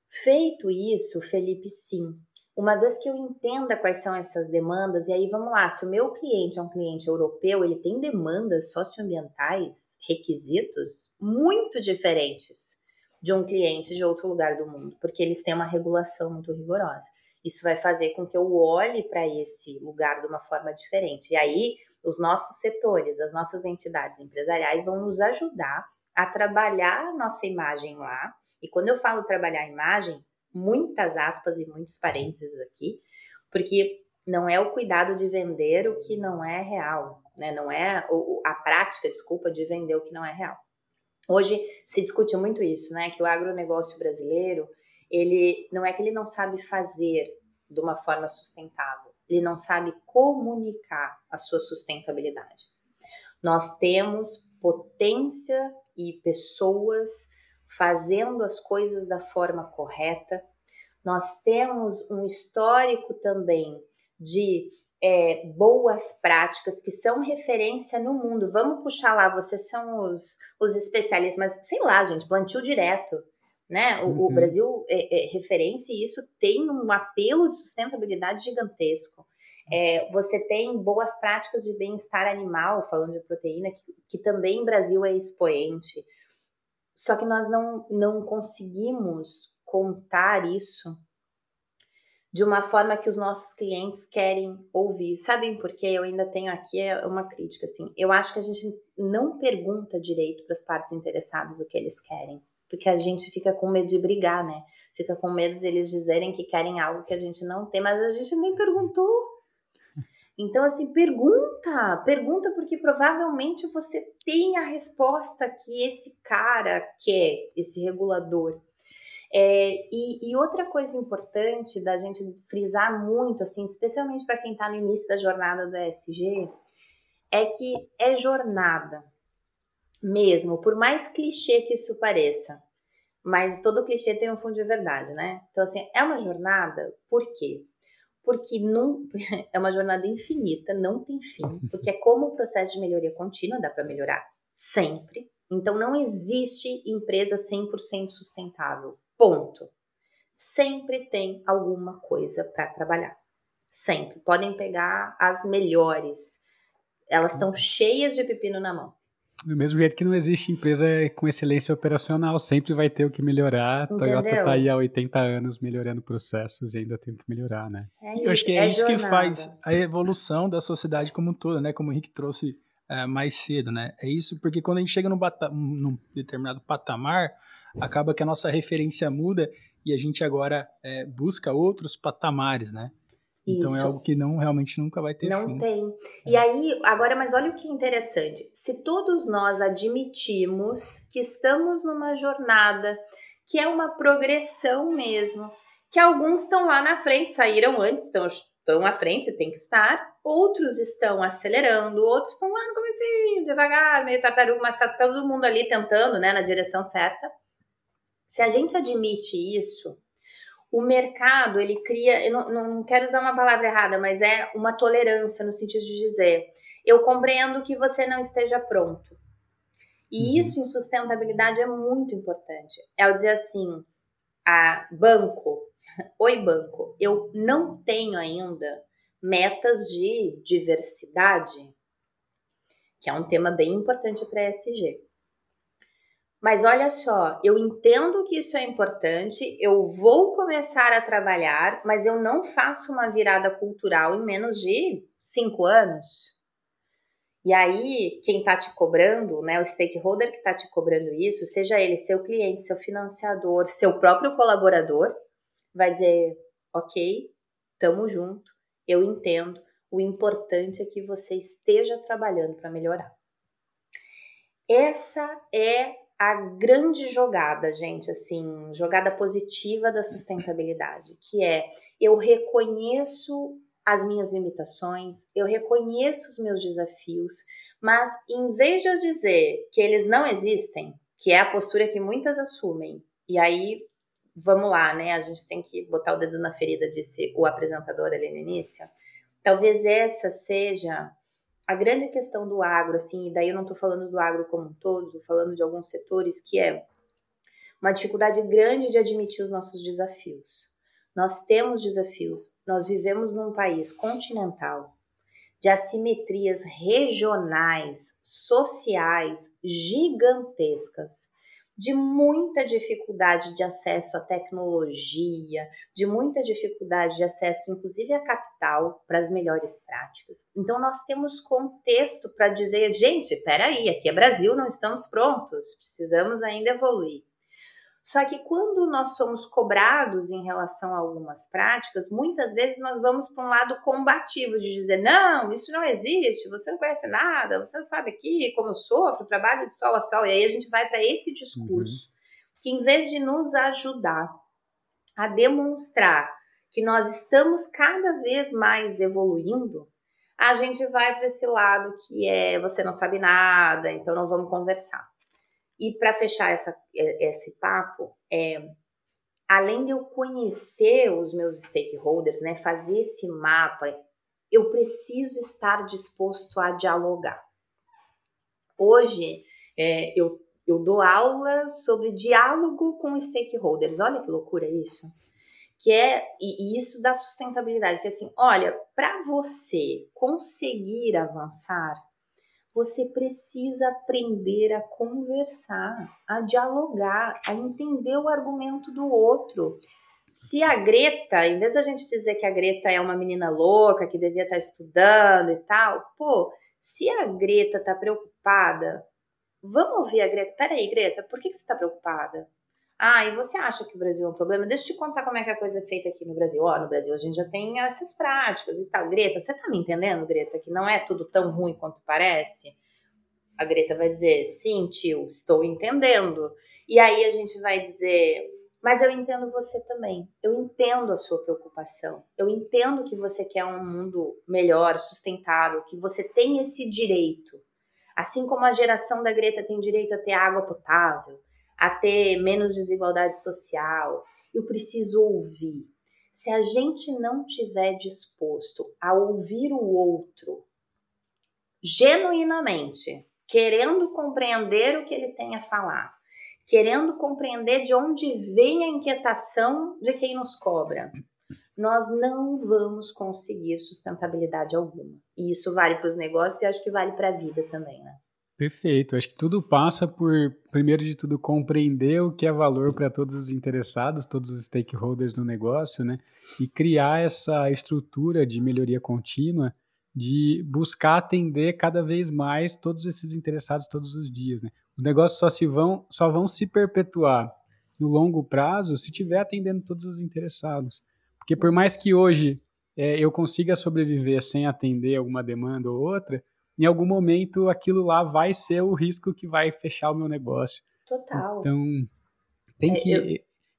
Feito isso, Felipe, sim, uma vez que eu entenda quais são essas demandas, e aí vamos lá, se o meu cliente é um cliente europeu, ele tem demandas socioambientais, requisitos muito diferentes de um cliente de outro lugar do mundo, porque eles têm uma regulação muito rigorosa. Isso vai fazer com que eu olhe para esse lugar de uma forma diferente. E aí, os nossos setores, as nossas entidades empresariais vão nos ajudar a trabalhar nossa imagem lá. E quando eu falo trabalhar a imagem, muitas aspas e muitos parênteses aqui, porque não é o cuidado de vender o que não é real, né? Não é a prática, desculpa, de vender o que não é real. Hoje se discute muito isso, né? Que o agronegócio brasileiro, ele não é que ele não sabe fazer de uma forma sustentável, ele não sabe comunicar a sua sustentabilidade. Nós temos potência e pessoas fazendo as coisas da forma correta. Nós temos um histórico também de é, boas práticas que são referência no mundo. Vamos puxar lá, vocês são os, os especialistas, mas sei lá, gente, plantio direto. Né? O, uhum. o Brasil é, é, referência e isso tem um apelo de sustentabilidade gigantesco. É, você tem boas práticas de bem-estar animal, falando de proteína, que, que também o Brasil é expoente. Só que nós não, não conseguimos contar isso de uma forma que os nossos clientes querem ouvir. Sabem por quê? Eu ainda tenho aqui é uma crítica assim. Eu acho que a gente não pergunta direito para as partes interessadas o que eles querem, porque a gente fica com medo de brigar, né? Fica com medo deles dizerem que querem algo que a gente não tem, mas a gente nem perguntou. Então, assim, pergunta, pergunta, porque provavelmente você tem a resposta que esse cara quer, esse regulador. É, e, e, outra coisa importante da gente frisar muito, assim, especialmente para quem está no início da jornada do ESG, é que é jornada mesmo, por mais clichê que isso pareça. Mas todo clichê tem um fundo de verdade, né? Então, assim, é uma jornada, por quê? Porque não, é uma jornada infinita, não tem fim, porque é como o processo de melhoria contínua, dá para melhorar sempre. Então não existe empresa 100% sustentável. Ponto. Sempre tem alguma coisa para trabalhar. Sempre. Podem pegar as melhores. Elas estão cheias de pepino na mão. Do mesmo jeito que não existe empresa com excelência operacional, sempre vai ter o que melhorar. A Toyota está aí há 80 anos melhorando processos e ainda tem que melhorar, né? É isso, Eu acho que é, é isso jornada. que faz a evolução da sociedade como um todo, né? Como o Henrique trouxe uh, mais cedo, né? É isso porque quando a gente chega num, num, determinado patamar, acaba que a nossa referência muda e a gente agora é, busca outros patamares, né? Então é algo que não realmente nunca vai ter não fim. tem. É. E aí, agora, mas olha o que é interessante. Se todos nós admitimos que estamos numa jornada, que é uma progressão mesmo, que alguns estão lá na frente, saíram antes, estão, estão à frente, tem que estar, outros estão acelerando, outros estão lá no comecinho, devagar, meio tartaruga, mas tá todo mundo ali tentando, né, na direção certa. Se a gente admite isso, o mercado ele cria, eu não, não quero usar uma palavra errada, mas é uma tolerância no sentido de dizer, eu compreendo que você não esteja pronto. E uhum. isso em sustentabilidade é muito importante. É o dizer assim, a banco, oi banco, eu não tenho ainda metas de diversidade, que é um tema bem importante para a ESG. Mas olha só, eu entendo que isso é importante, eu vou começar a trabalhar, mas eu não faço uma virada cultural em menos de cinco anos. E aí, quem está te cobrando, né, o stakeholder que está te cobrando isso, seja ele seu cliente, seu financiador, seu próprio colaborador, vai dizer: ok, tamo junto, eu entendo, o importante é que você esteja trabalhando para melhorar. Essa é a grande jogada, gente, assim, jogada positiva da sustentabilidade, que é eu reconheço as minhas limitações, eu reconheço os meus desafios, mas em vez de eu dizer que eles não existem, que é a postura que muitas assumem, e aí vamos lá, né? A gente tem que botar o dedo na ferida, disse o apresentador ali no início. Talvez essa seja a grande questão do agro, assim, e daí eu não estou falando do agro como um todo, estou falando de alguns setores que é uma dificuldade grande de admitir os nossos desafios. Nós temos desafios, nós vivemos num país continental de assimetrias regionais, sociais gigantescas, de muita dificuldade de acesso à tecnologia, de muita dificuldade de acesso, inclusive, à capital para as melhores práticas. Então, nós temos contexto para dizer, gente, peraí, aqui é Brasil, não estamos prontos, precisamos ainda evoluir. Só que quando nós somos cobrados em relação a algumas práticas, muitas vezes nós vamos para um lado combativo de dizer: não, isso não existe, você não conhece nada, você não sabe aqui como eu sofro, trabalho de sol a sol. E aí a gente vai para esse discurso, uhum. que em vez de nos ajudar a demonstrar que nós estamos cada vez mais evoluindo, a gente vai para esse lado que é você não sabe nada, então não vamos conversar. E para fechar essa, esse papo, é, além de eu conhecer os meus stakeholders, né, fazer esse mapa, eu preciso estar disposto a dialogar. Hoje, é, eu, eu dou aula sobre diálogo com stakeholders. Olha que loucura isso. Que é, e, e isso da sustentabilidade, que assim, olha, para você conseguir avançar, você precisa aprender a conversar, a dialogar, a entender o argumento do outro. Se a Greta, em vez da gente dizer que a Greta é uma menina louca, que devia estar estudando e tal, pô, se a Greta está preocupada, vamos ouvir a Greta. Peraí, Greta, por que, que você está preocupada? Ah, e você acha que o Brasil é um problema? Deixa eu te contar como é que a coisa é feita aqui no Brasil. Ó, oh, no Brasil a gente já tem essas práticas e tal. Greta, você tá me entendendo, Greta, que não é tudo tão ruim quanto parece? A Greta vai dizer, sim, tio, estou entendendo. E aí a gente vai dizer, mas eu entendo você também. Eu entendo a sua preocupação. Eu entendo que você quer um mundo melhor, sustentável, que você tem esse direito. Assim como a geração da Greta tem direito a ter água potável, a ter menos desigualdade social. Eu preciso ouvir. Se a gente não tiver disposto a ouvir o outro genuinamente, querendo compreender o que ele tem a falar, querendo compreender de onde vem a inquietação de quem nos cobra, nós não vamos conseguir sustentabilidade alguma. E isso vale para os negócios e acho que vale para a vida também, né? Perfeito. Acho que tudo passa por, primeiro de tudo, compreender o que é valor para todos os interessados, todos os stakeholders do negócio, né? E criar essa estrutura de melhoria contínua, de buscar atender cada vez mais todos esses interessados todos os dias, né? Os negócios só se vão, só vão se perpetuar no longo prazo se tiver atendendo todos os interessados. Porque por mais que hoje é, eu consiga sobreviver sem atender alguma demanda ou outra, em algum momento aquilo lá vai ser o risco que vai fechar o meu negócio. Total. Então, tem é, que. Eu...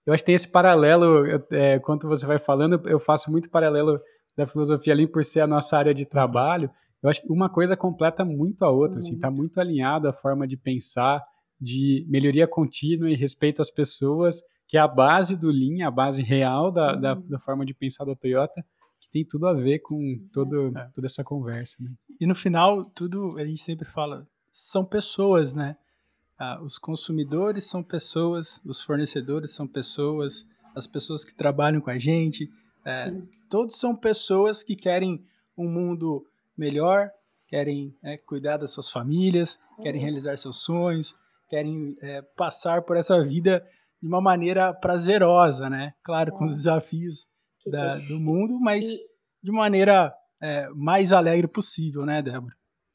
eu... acho que tem esse paralelo, é, quando você vai falando, eu faço muito paralelo da filosofia ali por ser a nossa área de trabalho. Eu acho que uma coisa completa muito a outra, assim, uhum. assim, tá muito alinhado a forma de pensar, de melhoria contínua e respeito às pessoas, que é a base do Lean, a base real da, uhum. da, da forma de pensar da Toyota tem tudo a ver com todo, é. toda essa conversa. Né? E no final, tudo, a gente sempre fala, são pessoas, né? Ah, os consumidores são pessoas, os fornecedores são pessoas, as pessoas que trabalham com a gente, é, todos são pessoas que querem um mundo melhor, querem é, cuidar das suas famílias, querem realizar seus sonhos, querem é, passar por essa vida de uma maneira prazerosa, né? Claro, com os desafios da, do mundo, mas e, de maneira é, mais alegre possível, né, Débora?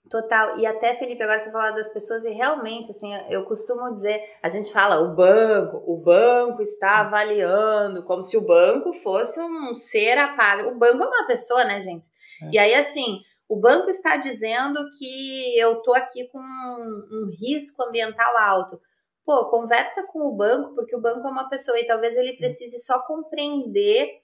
Total. E até, Felipe, agora você fala das pessoas e realmente, assim, eu costumo dizer, a gente fala o banco, o banco está hum. avaliando, como se o banco fosse um ser a par. O banco é uma pessoa, né, gente? É. E aí, assim, o banco está dizendo que eu tô aqui com um, um risco ambiental alto. Pô, conversa com o banco, porque o banco é uma pessoa e talvez ele hum. precise só compreender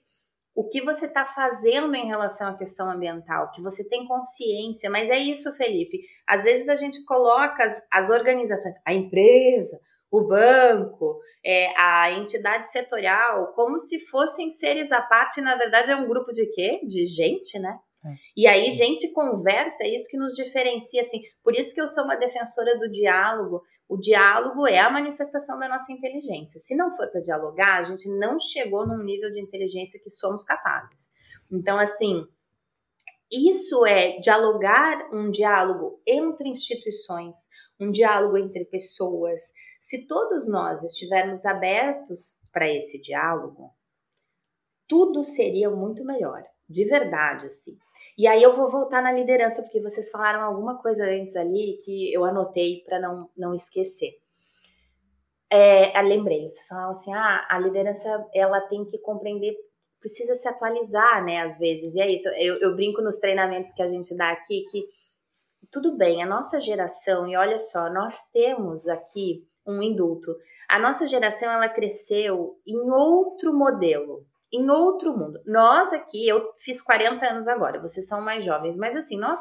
o que você está fazendo em relação à questão ambiental, que você tem consciência, mas é isso, Felipe. Às vezes a gente coloca as, as organizações, a empresa, o banco, é, a entidade setorial, como se fossem seres à parte, na verdade é um grupo de quê? De gente, né? É. E aí, gente conversa, é isso que nos diferencia, assim. Por isso que eu sou uma defensora do diálogo. O diálogo é a manifestação da nossa inteligência. Se não for para dialogar, a gente não chegou num nível de inteligência que somos capazes. Então, assim, isso é dialogar um diálogo entre instituições, um diálogo entre pessoas. Se todos nós estivermos abertos para esse diálogo, tudo seria muito melhor, de verdade, assim. E aí eu vou voltar na liderança, porque vocês falaram alguma coisa antes ali que eu anotei para não, não esquecer. É, lembrei, vocês falaram assim, ah, a liderança ela tem que compreender, precisa se atualizar, né, às vezes, e é isso, eu, eu brinco nos treinamentos que a gente dá aqui, que tudo bem, a nossa geração, e olha só, nós temos aqui um indulto, a nossa geração, ela cresceu em outro modelo, em outro mundo. Nós aqui, eu fiz 40 anos agora, vocês são mais jovens, mas assim, nós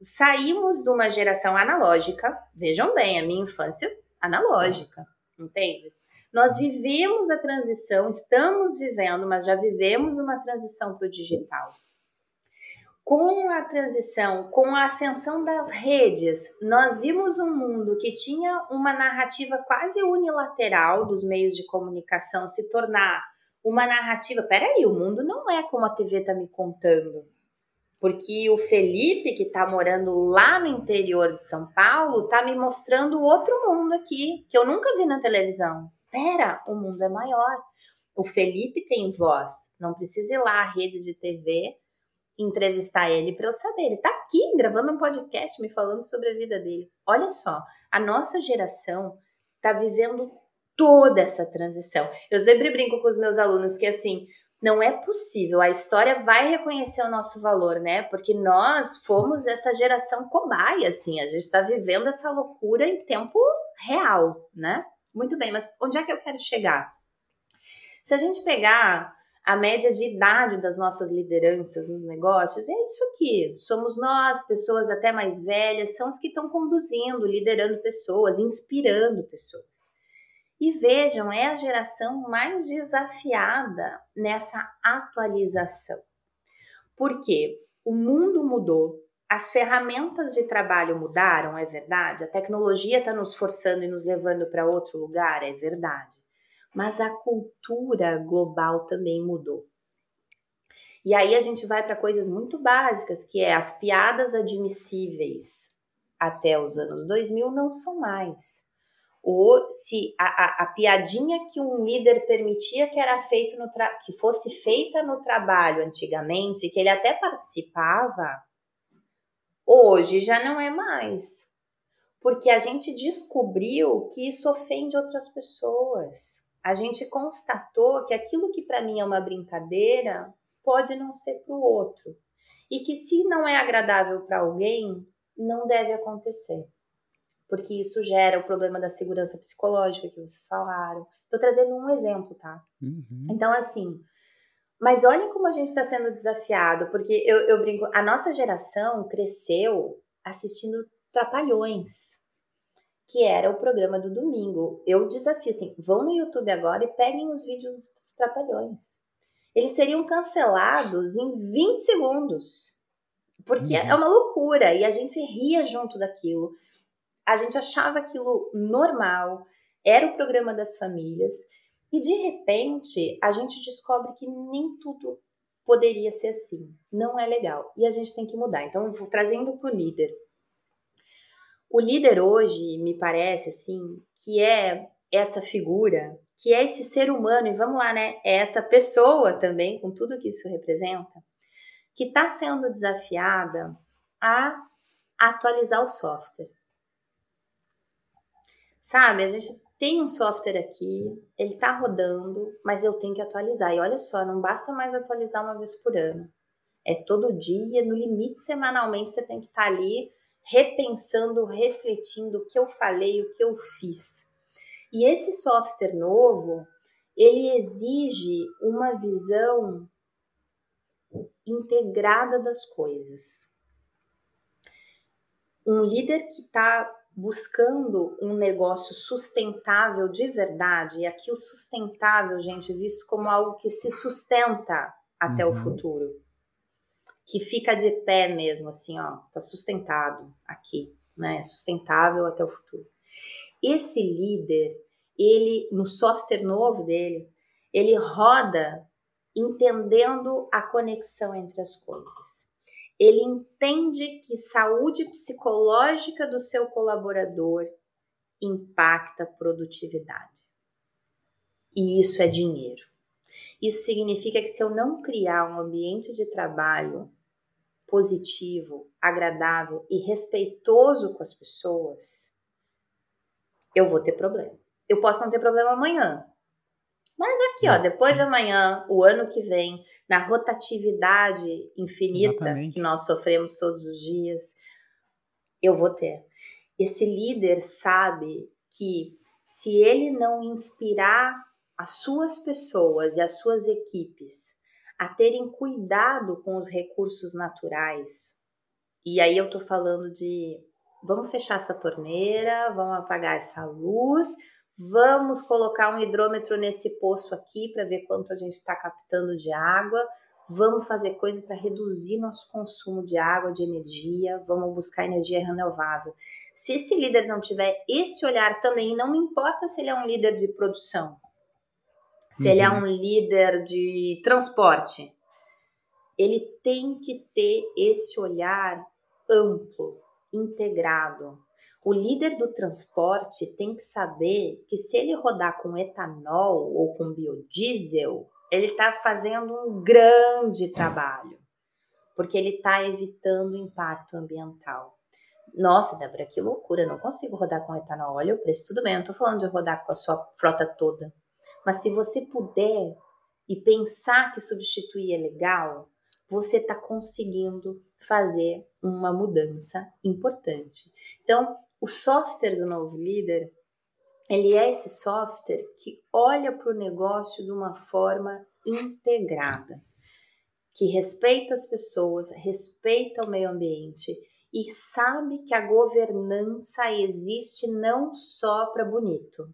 saímos de uma geração analógica, vejam bem, a minha infância analógica, entende? Nós vivemos a transição, estamos vivendo, mas já vivemos uma transição para o digital. Com a transição, com a ascensão das redes, nós vimos um mundo que tinha uma narrativa quase unilateral dos meios de comunicação se tornar uma narrativa. Peraí, o mundo não é como a TV tá me contando. Porque o Felipe, que tá morando lá no interior de São Paulo, tá me mostrando outro mundo aqui, que eu nunca vi na televisão. Pera, o mundo é maior. O Felipe tem voz. Não precisa ir lá à rede de TV entrevistar ele para eu saber. Ele tá aqui gravando um podcast me falando sobre a vida dele. Olha só, a nossa geração tá vivendo toda essa transição. Eu sempre brinco com os meus alunos que assim, não é possível, a história vai reconhecer o nosso valor, né? Porque nós fomos essa geração cobaia, assim, a gente está vivendo essa loucura em tempo real, né? Muito bem, mas onde é que eu quero chegar? Se a gente pegar a média de idade das nossas lideranças nos negócios, é isso aqui. Somos nós, pessoas até mais velhas, são as que estão conduzindo, liderando pessoas, inspirando pessoas. E vejam, é a geração mais desafiada nessa atualização. Porque o mundo mudou, as ferramentas de trabalho mudaram, é verdade. A tecnologia está nos forçando e nos levando para outro lugar, é verdade. Mas a cultura global também mudou. E aí a gente vai para coisas muito básicas, que é as piadas admissíveis até os anos 2000 não são mais ou se a, a, a, piadinha que um líder permitia que era feito no que fosse feita no trabalho antigamente, que ele até participava, hoje já não é mais. Porque a gente descobriu que isso ofende outras pessoas. A gente constatou que aquilo que para mim é uma brincadeira pode não ser para o outro. E que se não é agradável para alguém, não deve acontecer porque isso gera o problema da segurança psicológica que vocês falaram. Estou trazendo um exemplo, tá? Uhum. Então, assim, mas olha como a gente está sendo desafiado, porque eu, eu brinco, a nossa geração cresceu assistindo Trapalhões, que era o programa do domingo. Eu desafio assim, vão no YouTube agora e peguem os vídeos dos Trapalhões. Eles seriam cancelados em 20 segundos. Porque uhum. é uma loucura e a gente ria junto daquilo a gente achava aquilo normal, era o programa das famílias, e de repente a gente descobre que nem tudo poderia ser assim. Não é legal. E a gente tem que mudar. Então, vou trazendo para o líder. O líder hoje, me parece assim, que é essa figura, que é esse ser humano, e vamos lá, né? É essa pessoa também, com tudo que isso representa, que está sendo desafiada a atualizar o software. Sabe, a gente tem um software aqui, ele está rodando, mas eu tenho que atualizar. E olha só, não basta mais atualizar uma vez por ano. É todo dia, no limite semanalmente, você tem que estar tá ali repensando, refletindo o que eu falei, o que eu fiz. E esse software novo, ele exige uma visão integrada das coisas. Um líder que está buscando um negócio sustentável de verdade, e aqui o sustentável, gente, visto como algo que se sustenta até uhum. o futuro, que fica de pé mesmo, assim, ó, tá sustentado aqui, né? Sustentável até o futuro. Esse líder, ele, no software novo dele, ele roda entendendo a conexão entre as coisas. Ele entende que saúde psicológica do seu colaborador impacta produtividade. E isso é dinheiro. Isso significa que se eu não criar um ambiente de trabalho positivo, agradável e respeitoso com as pessoas, eu vou ter problema. Eu posso não ter problema amanhã, mas aqui, ó, depois de amanhã, o ano que vem, na rotatividade infinita Exatamente. que nós sofremos todos os dias, eu vou ter. Esse líder sabe que se ele não inspirar as suas pessoas e as suas equipes a terem cuidado com os recursos naturais, e aí eu tô falando de vamos fechar essa torneira, vamos apagar essa luz, Vamos colocar um hidrômetro nesse poço aqui para ver quanto a gente está captando de água. Vamos fazer coisa para reduzir nosso consumo de água, de energia. Vamos buscar energia renovável. Se esse líder não tiver esse olhar também, não me importa se ele é um líder de produção, se uhum. ele é uhum. um líder de transporte, ele tem que ter esse olhar amplo, integrado. O líder do transporte tem que saber que se ele rodar com etanol ou com biodiesel, ele está fazendo um grande trabalho, porque ele está evitando o impacto ambiental. Nossa, Débora, que loucura, não consigo rodar com etanol. Olha o preço, tudo bem, não estou falando de rodar com a sua frota toda. Mas se você puder e pensar que substituir é legal, você está conseguindo fazer uma mudança importante. Então, o software do novo líder, ele é esse software que olha para o negócio de uma forma integrada, que respeita as pessoas, respeita o meio ambiente e sabe que a governança existe não só para bonito,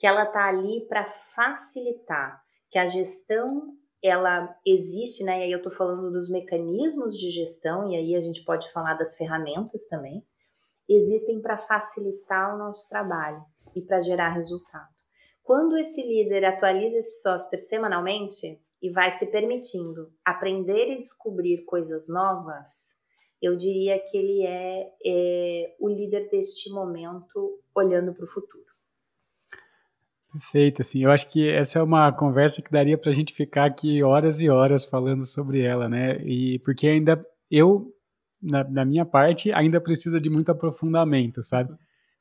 que ela está ali para facilitar, que a gestão ela existe, né? E aí eu estou falando dos mecanismos de gestão, e aí a gente pode falar das ferramentas também existem para facilitar o nosso trabalho e para gerar resultado. Quando esse líder atualiza esse software semanalmente e vai se permitindo aprender e descobrir coisas novas, eu diria que ele é, é o líder deste momento olhando para o futuro. Perfeito, assim, eu acho que essa é uma conversa que daria para a gente ficar aqui horas e horas falando sobre ela, né? E porque ainda eu na, na minha parte, ainda precisa de muito aprofundamento, sabe?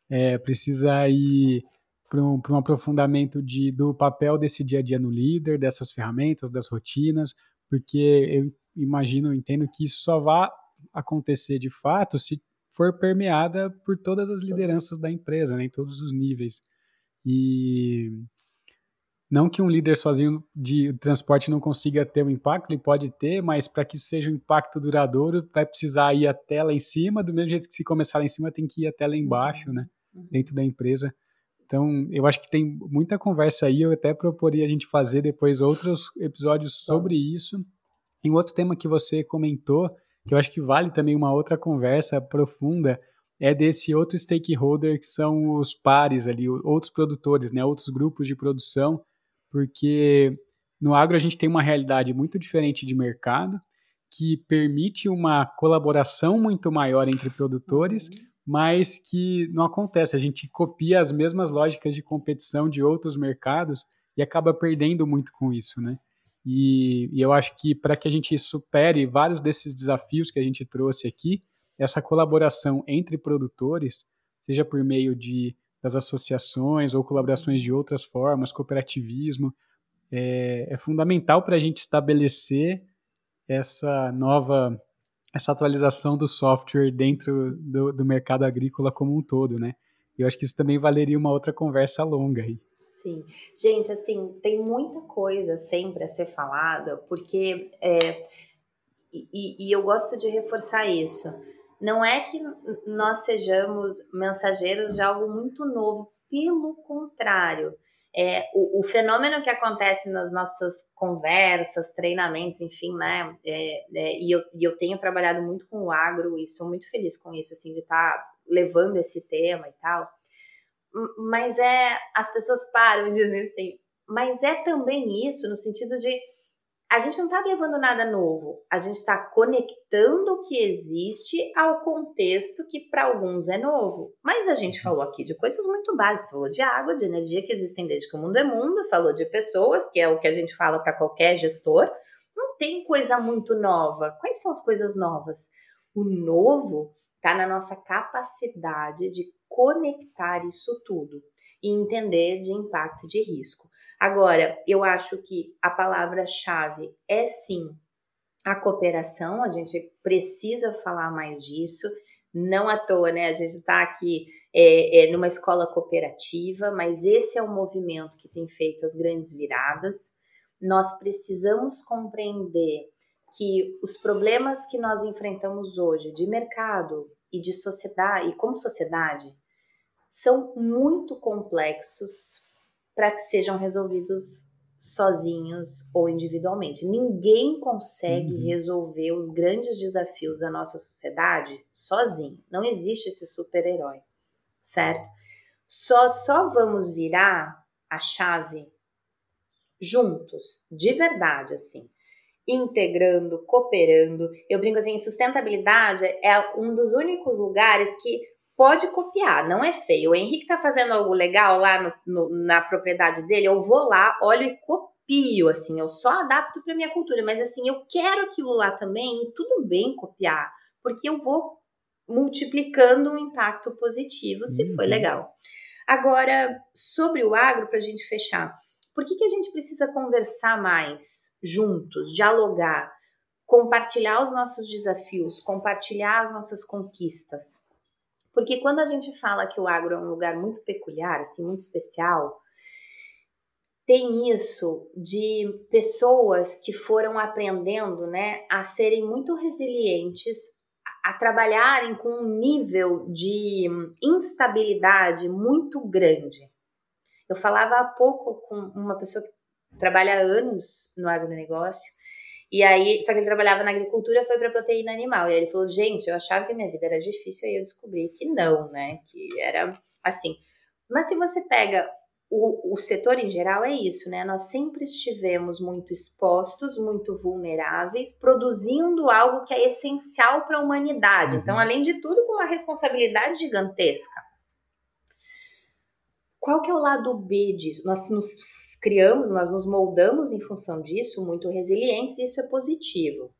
É, precisa ir para um, um, aprofundamento de, do papel desse dia a dia no líder, dessas ferramentas, das rotinas, porque eu imagino, entendo que isso só vai acontecer de fato se for permeada por todas as lideranças da empresa, né, em todos os níveis. E não que um líder sozinho de transporte não consiga ter um impacto, ele pode ter, mas para que isso seja um impacto duradouro, vai precisar ir até lá em cima, do mesmo jeito que se começar lá em cima, tem que ir até lá embaixo, né? Uhum. Dentro da empresa. Então, eu acho que tem muita conversa aí, eu até proporia a gente fazer depois outros episódios sobre isso. E um outro tema que você comentou, que eu acho que vale também uma outra conversa profunda, é desse outro stakeholder que são os pares ali, outros produtores, né, outros grupos de produção porque no agro a gente tem uma realidade muito diferente de mercado, que permite uma colaboração muito maior entre produtores, uhum. mas que não acontece. A gente copia as mesmas lógicas de competição de outros mercados e acaba perdendo muito com isso, né? E, e eu acho que para que a gente supere vários desses desafios que a gente trouxe aqui, essa colaboração entre produtores, seja por meio de das associações ou colaborações de outras formas, cooperativismo, é, é fundamental para a gente estabelecer essa nova, essa atualização do software dentro do, do mercado agrícola como um todo, né? Eu acho que isso também valeria uma outra conversa longa aí. Sim. Gente, assim, tem muita coisa sempre a ser falada, porque. É, e, e eu gosto de reforçar isso. Não é que nós sejamos mensageiros de algo muito novo, pelo contrário. É, o, o, fenômeno que acontece nas nossas conversas, treinamentos, enfim, né? É, é, e, eu, e eu tenho trabalhado muito com o agro e sou muito feliz com isso, assim, de estar tá levando esse tema e tal. Mas é, as pessoas param e dizem assim, mas é também isso, no sentido de a gente não está levando nada novo, a gente está conectando o que existe ao contexto que para alguns é novo. Mas a gente falou aqui de coisas muito básicas, falou de água, de energia que existem desde que o mundo é mundo, falou de pessoas, que é o que a gente fala para qualquer gestor. Não tem coisa muito nova. Quais são as coisas novas? O novo está na nossa capacidade de conectar isso tudo e entender de impacto e de risco. Agora, eu acho que a palavra-chave é sim a cooperação, a gente precisa falar mais disso, não à toa, né? A gente está aqui é, é, numa escola cooperativa, mas esse é o movimento que tem feito as grandes viradas. Nós precisamos compreender que os problemas que nós enfrentamos hoje de mercado e de sociedade, e como sociedade, são muito complexos para que sejam resolvidos sozinhos ou individualmente. Ninguém consegue uhum. resolver os grandes desafios da nossa sociedade sozinho. Não existe esse super-herói, certo? Só só vamos virar a chave juntos, de verdade assim, integrando, cooperando. Eu brinco assim, sustentabilidade é um dos únicos lugares que pode copiar, não é feio. O Henrique tá fazendo algo legal lá no, no, na propriedade dele, eu vou lá, olho e copio, assim, eu só adapto para minha cultura, mas assim, eu quero aquilo lá também e tudo bem copiar, porque eu vou multiplicando um impacto positivo, se uhum. foi legal. Agora, sobre o agro, para a gente fechar, por que, que a gente precisa conversar mais juntos, dialogar, compartilhar os nossos desafios, compartilhar as nossas conquistas? Porque quando a gente fala que o agro é um lugar muito peculiar, assim, muito especial, tem isso de pessoas que foram aprendendo, né, a serem muito resilientes, a trabalharem com um nível de instabilidade muito grande. Eu falava há pouco com uma pessoa que trabalha há anos no agronegócio e aí, só que ele trabalhava na agricultura, foi para proteína animal. E aí ele falou: gente, eu achava que a minha vida era difícil, aí eu descobri que não, né? Que era assim. Mas se você pega o, o setor em geral, é isso, né? Nós sempre estivemos muito expostos, muito vulneráveis, produzindo algo que é essencial para a humanidade. Uhum. Então, além de tudo, com uma responsabilidade gigantesca. Qual que é o lado B disso? Nós nos criamos, nós nos moldamos em função disso, muito resilientes, isso é positivo.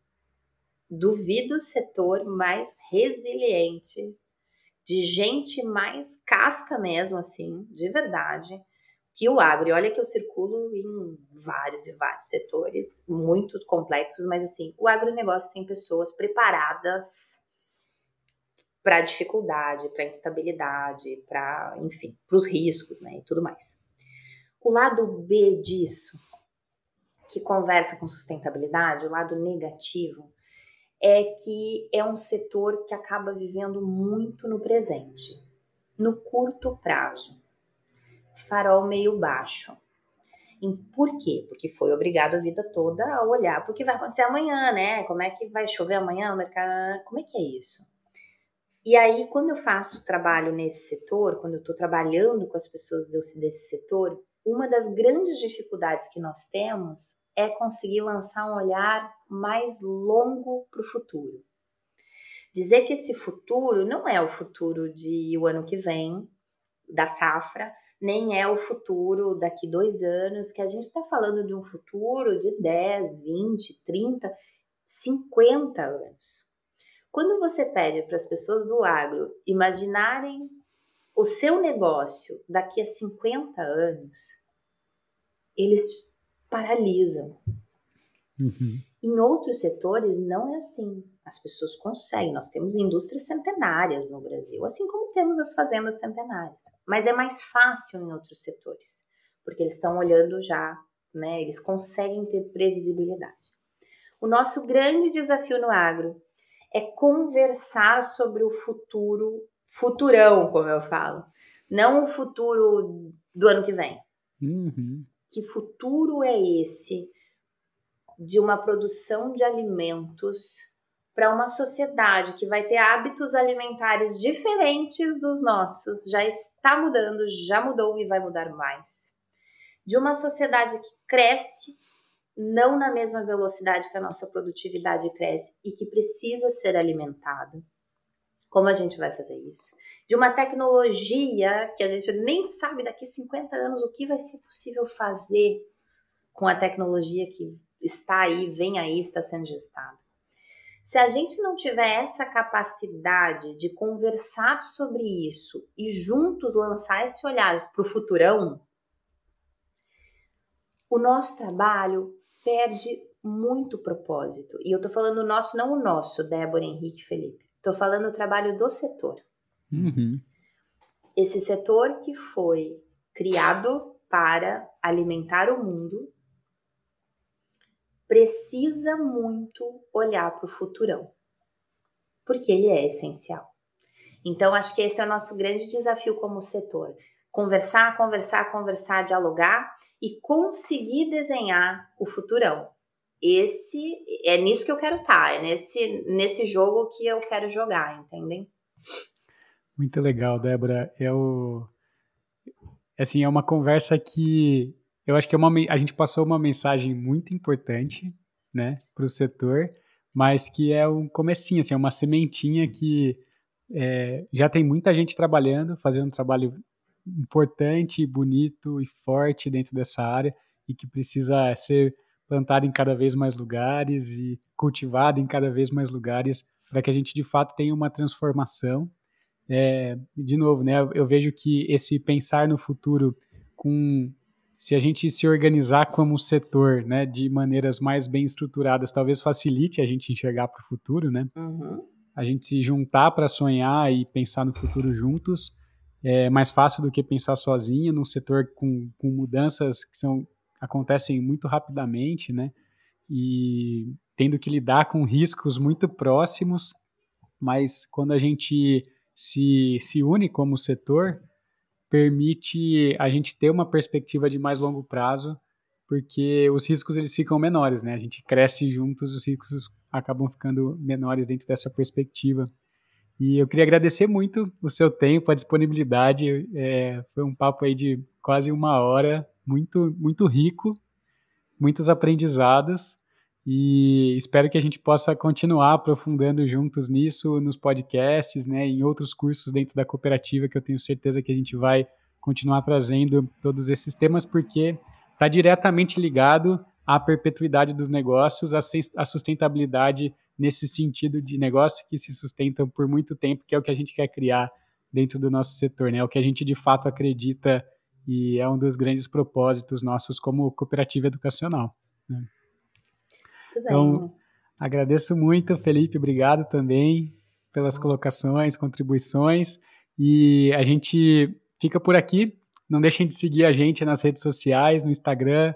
Duvido o setor mais resiliente, de gente mais casca mesmo, assim, de verdade, que o agro. E olha que eu circulo em vários e vários setores, muito complexos, mas assim, o agronegócio tem pessoas preparadas para dificuldade, para instabilidade, para, enfim, para os riscos, né, e tudo mais. O lado B disso, que conversa com sustentabilidade, o lado negativo, é que é um setor que acaba vivendo muito no presente, no curto prazo. Farol meio baixo. E por quê? Porque foi obrigado a vida toda a olhar para o que vai acontecer amanhã, né? Como é que vai chover amanhã? Como é que é isso? E aí, quando eu faço trabalho nesse setor, quando eu estou trabalhando com as pessoas desse, setor, uma das grandes dificuldades que nós temos é conseguir lançar um olhar mais longo para o futuro. Dizer que esse futuro não é o futuro de o ano que vem, da safra, nem é o futuro daqui dois anos, que a gente está falando de um futuro de 10, 20, 30, 50 anos. Quando você pede para as pessoas do agro imaginarem o seu negócio daqui a 50 anos, eles paralisam. Uhum. Em outros setores não é assim. As pessoas conseguem. Nós temos indústrias centenárias no Brasil, assim como temos as fazendas centenárias. Mas é mais fácil em outros setores. porque eles estão olhando já, né? Eles conseguem ter previsibilidade. O nosso grande desafio no agro é conversar sobre o futuro, futurão, como eu falo, não o futuro do ano que vem. Uhum. Que futuro é esse de uma produção de alimentos para uma sociedade que vai ter hábitos alimentares diferentes dos nossos, já está mudando, já mudou e vai mudar mais. De uma sociedade que cresce não na mesma velocidade que a nossa produtividade cresce e que precisa ser alimentada. Como a gente vai fazer isso? De uma tecnologia que a gente nem sabe daqui a 50 anos o que vai ser possível fazer com a tecnologia que está aí, vem aí, está sendo gestada. Se a gente não tiver essa capacidade de conversar sobre isso e juntos lançar esse olhar para o futurão, o nosso trabalho perde muito propósito. E eu tô falando nosso, não o nosso, Débora, Henrique, Felipe. Tô falando o trabalho do setor. Uhum. Esse setor que foi criado para alimentar o mundo precisa muito olhar para o futurão, porque ele é essencial. Então, acho que esse é o nosso grande desafio como setor: conversar, conversar, conversar, dialogar e conseguir desenhar o futurão. Esse é nisso que eu quero estar, tá, é nesse, nesse jogo que eu quero jogar, entendem? Muito legal, Débora. Eu, assim, é uma conversa que eu acho que é uma, a gente passou uma mensagem muito importante, né, para o setor, mas que é um comecinho, assim, é uma sementinha que é, já tem muita gente trabalhando, fazendo um trabalho importante, bonito e forte dentro dessa área e que precisa ser plantado em cada vez mais lugares e cultivado em cada vez mais lugares para que a gente de fato tenha uma transformação. É, de novo, né, eu vejo que esse pensar no futuro com se a gente se organizar como setor, né, de maneiras mais bem estruturadas, talvez facilite a gente enxergar para o futuro, né? Uhum. A gente se juntar para sonhar e pensar no futuro juntos é mais fácil do que pensar sozinho num setor com, com mudanças que são acontecem muito rapidamente, né? E tendo que lidar com riscos muito próximos, mas quando a gente se, se une como setor, permite a gente ter uma perspectiva de mais longo prazo, porque os riscos eles ficam menores, né? A gente cresce juntos, os riscos acabam ficando menores dentro dessa perspectiva. E eu queria agradecer muito o seu tempo, a disponibilidade. É, foi um papo aí de quase uma hora, muito, muito rico, muitos aprendizados. E espero que a gente possa continuar aprofundando juntos nisso nos podcasts, né, em outros cursos dentro da cooperativa, que eu tenho certeza que a gente vai continuar trazendo todos esses temas, porque está diretamente ligado à perpetuidade dos negócios, à sustentabilidade nesse sentido de negócio que se sustentam por muito tempo, que é o que a gente quer criar dentro do nosso setor, né? É o que a gente de fato acredita e é um dos grandes propósitos nossos como cooperativa educacional. Né? Então, agradeço muito, Felipe, obrigado também pelas colocações, contribuições e a gente fica por aqui. Não deixem de seguir a gente nas redes sociais, no Instagram,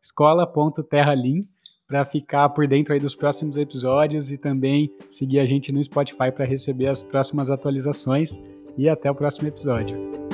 escola.terralim, para ficar por dentro aí dos próximos episódios e também seguir a gente no Spotify para receber as próximas atualizações. E até o próximo episódio.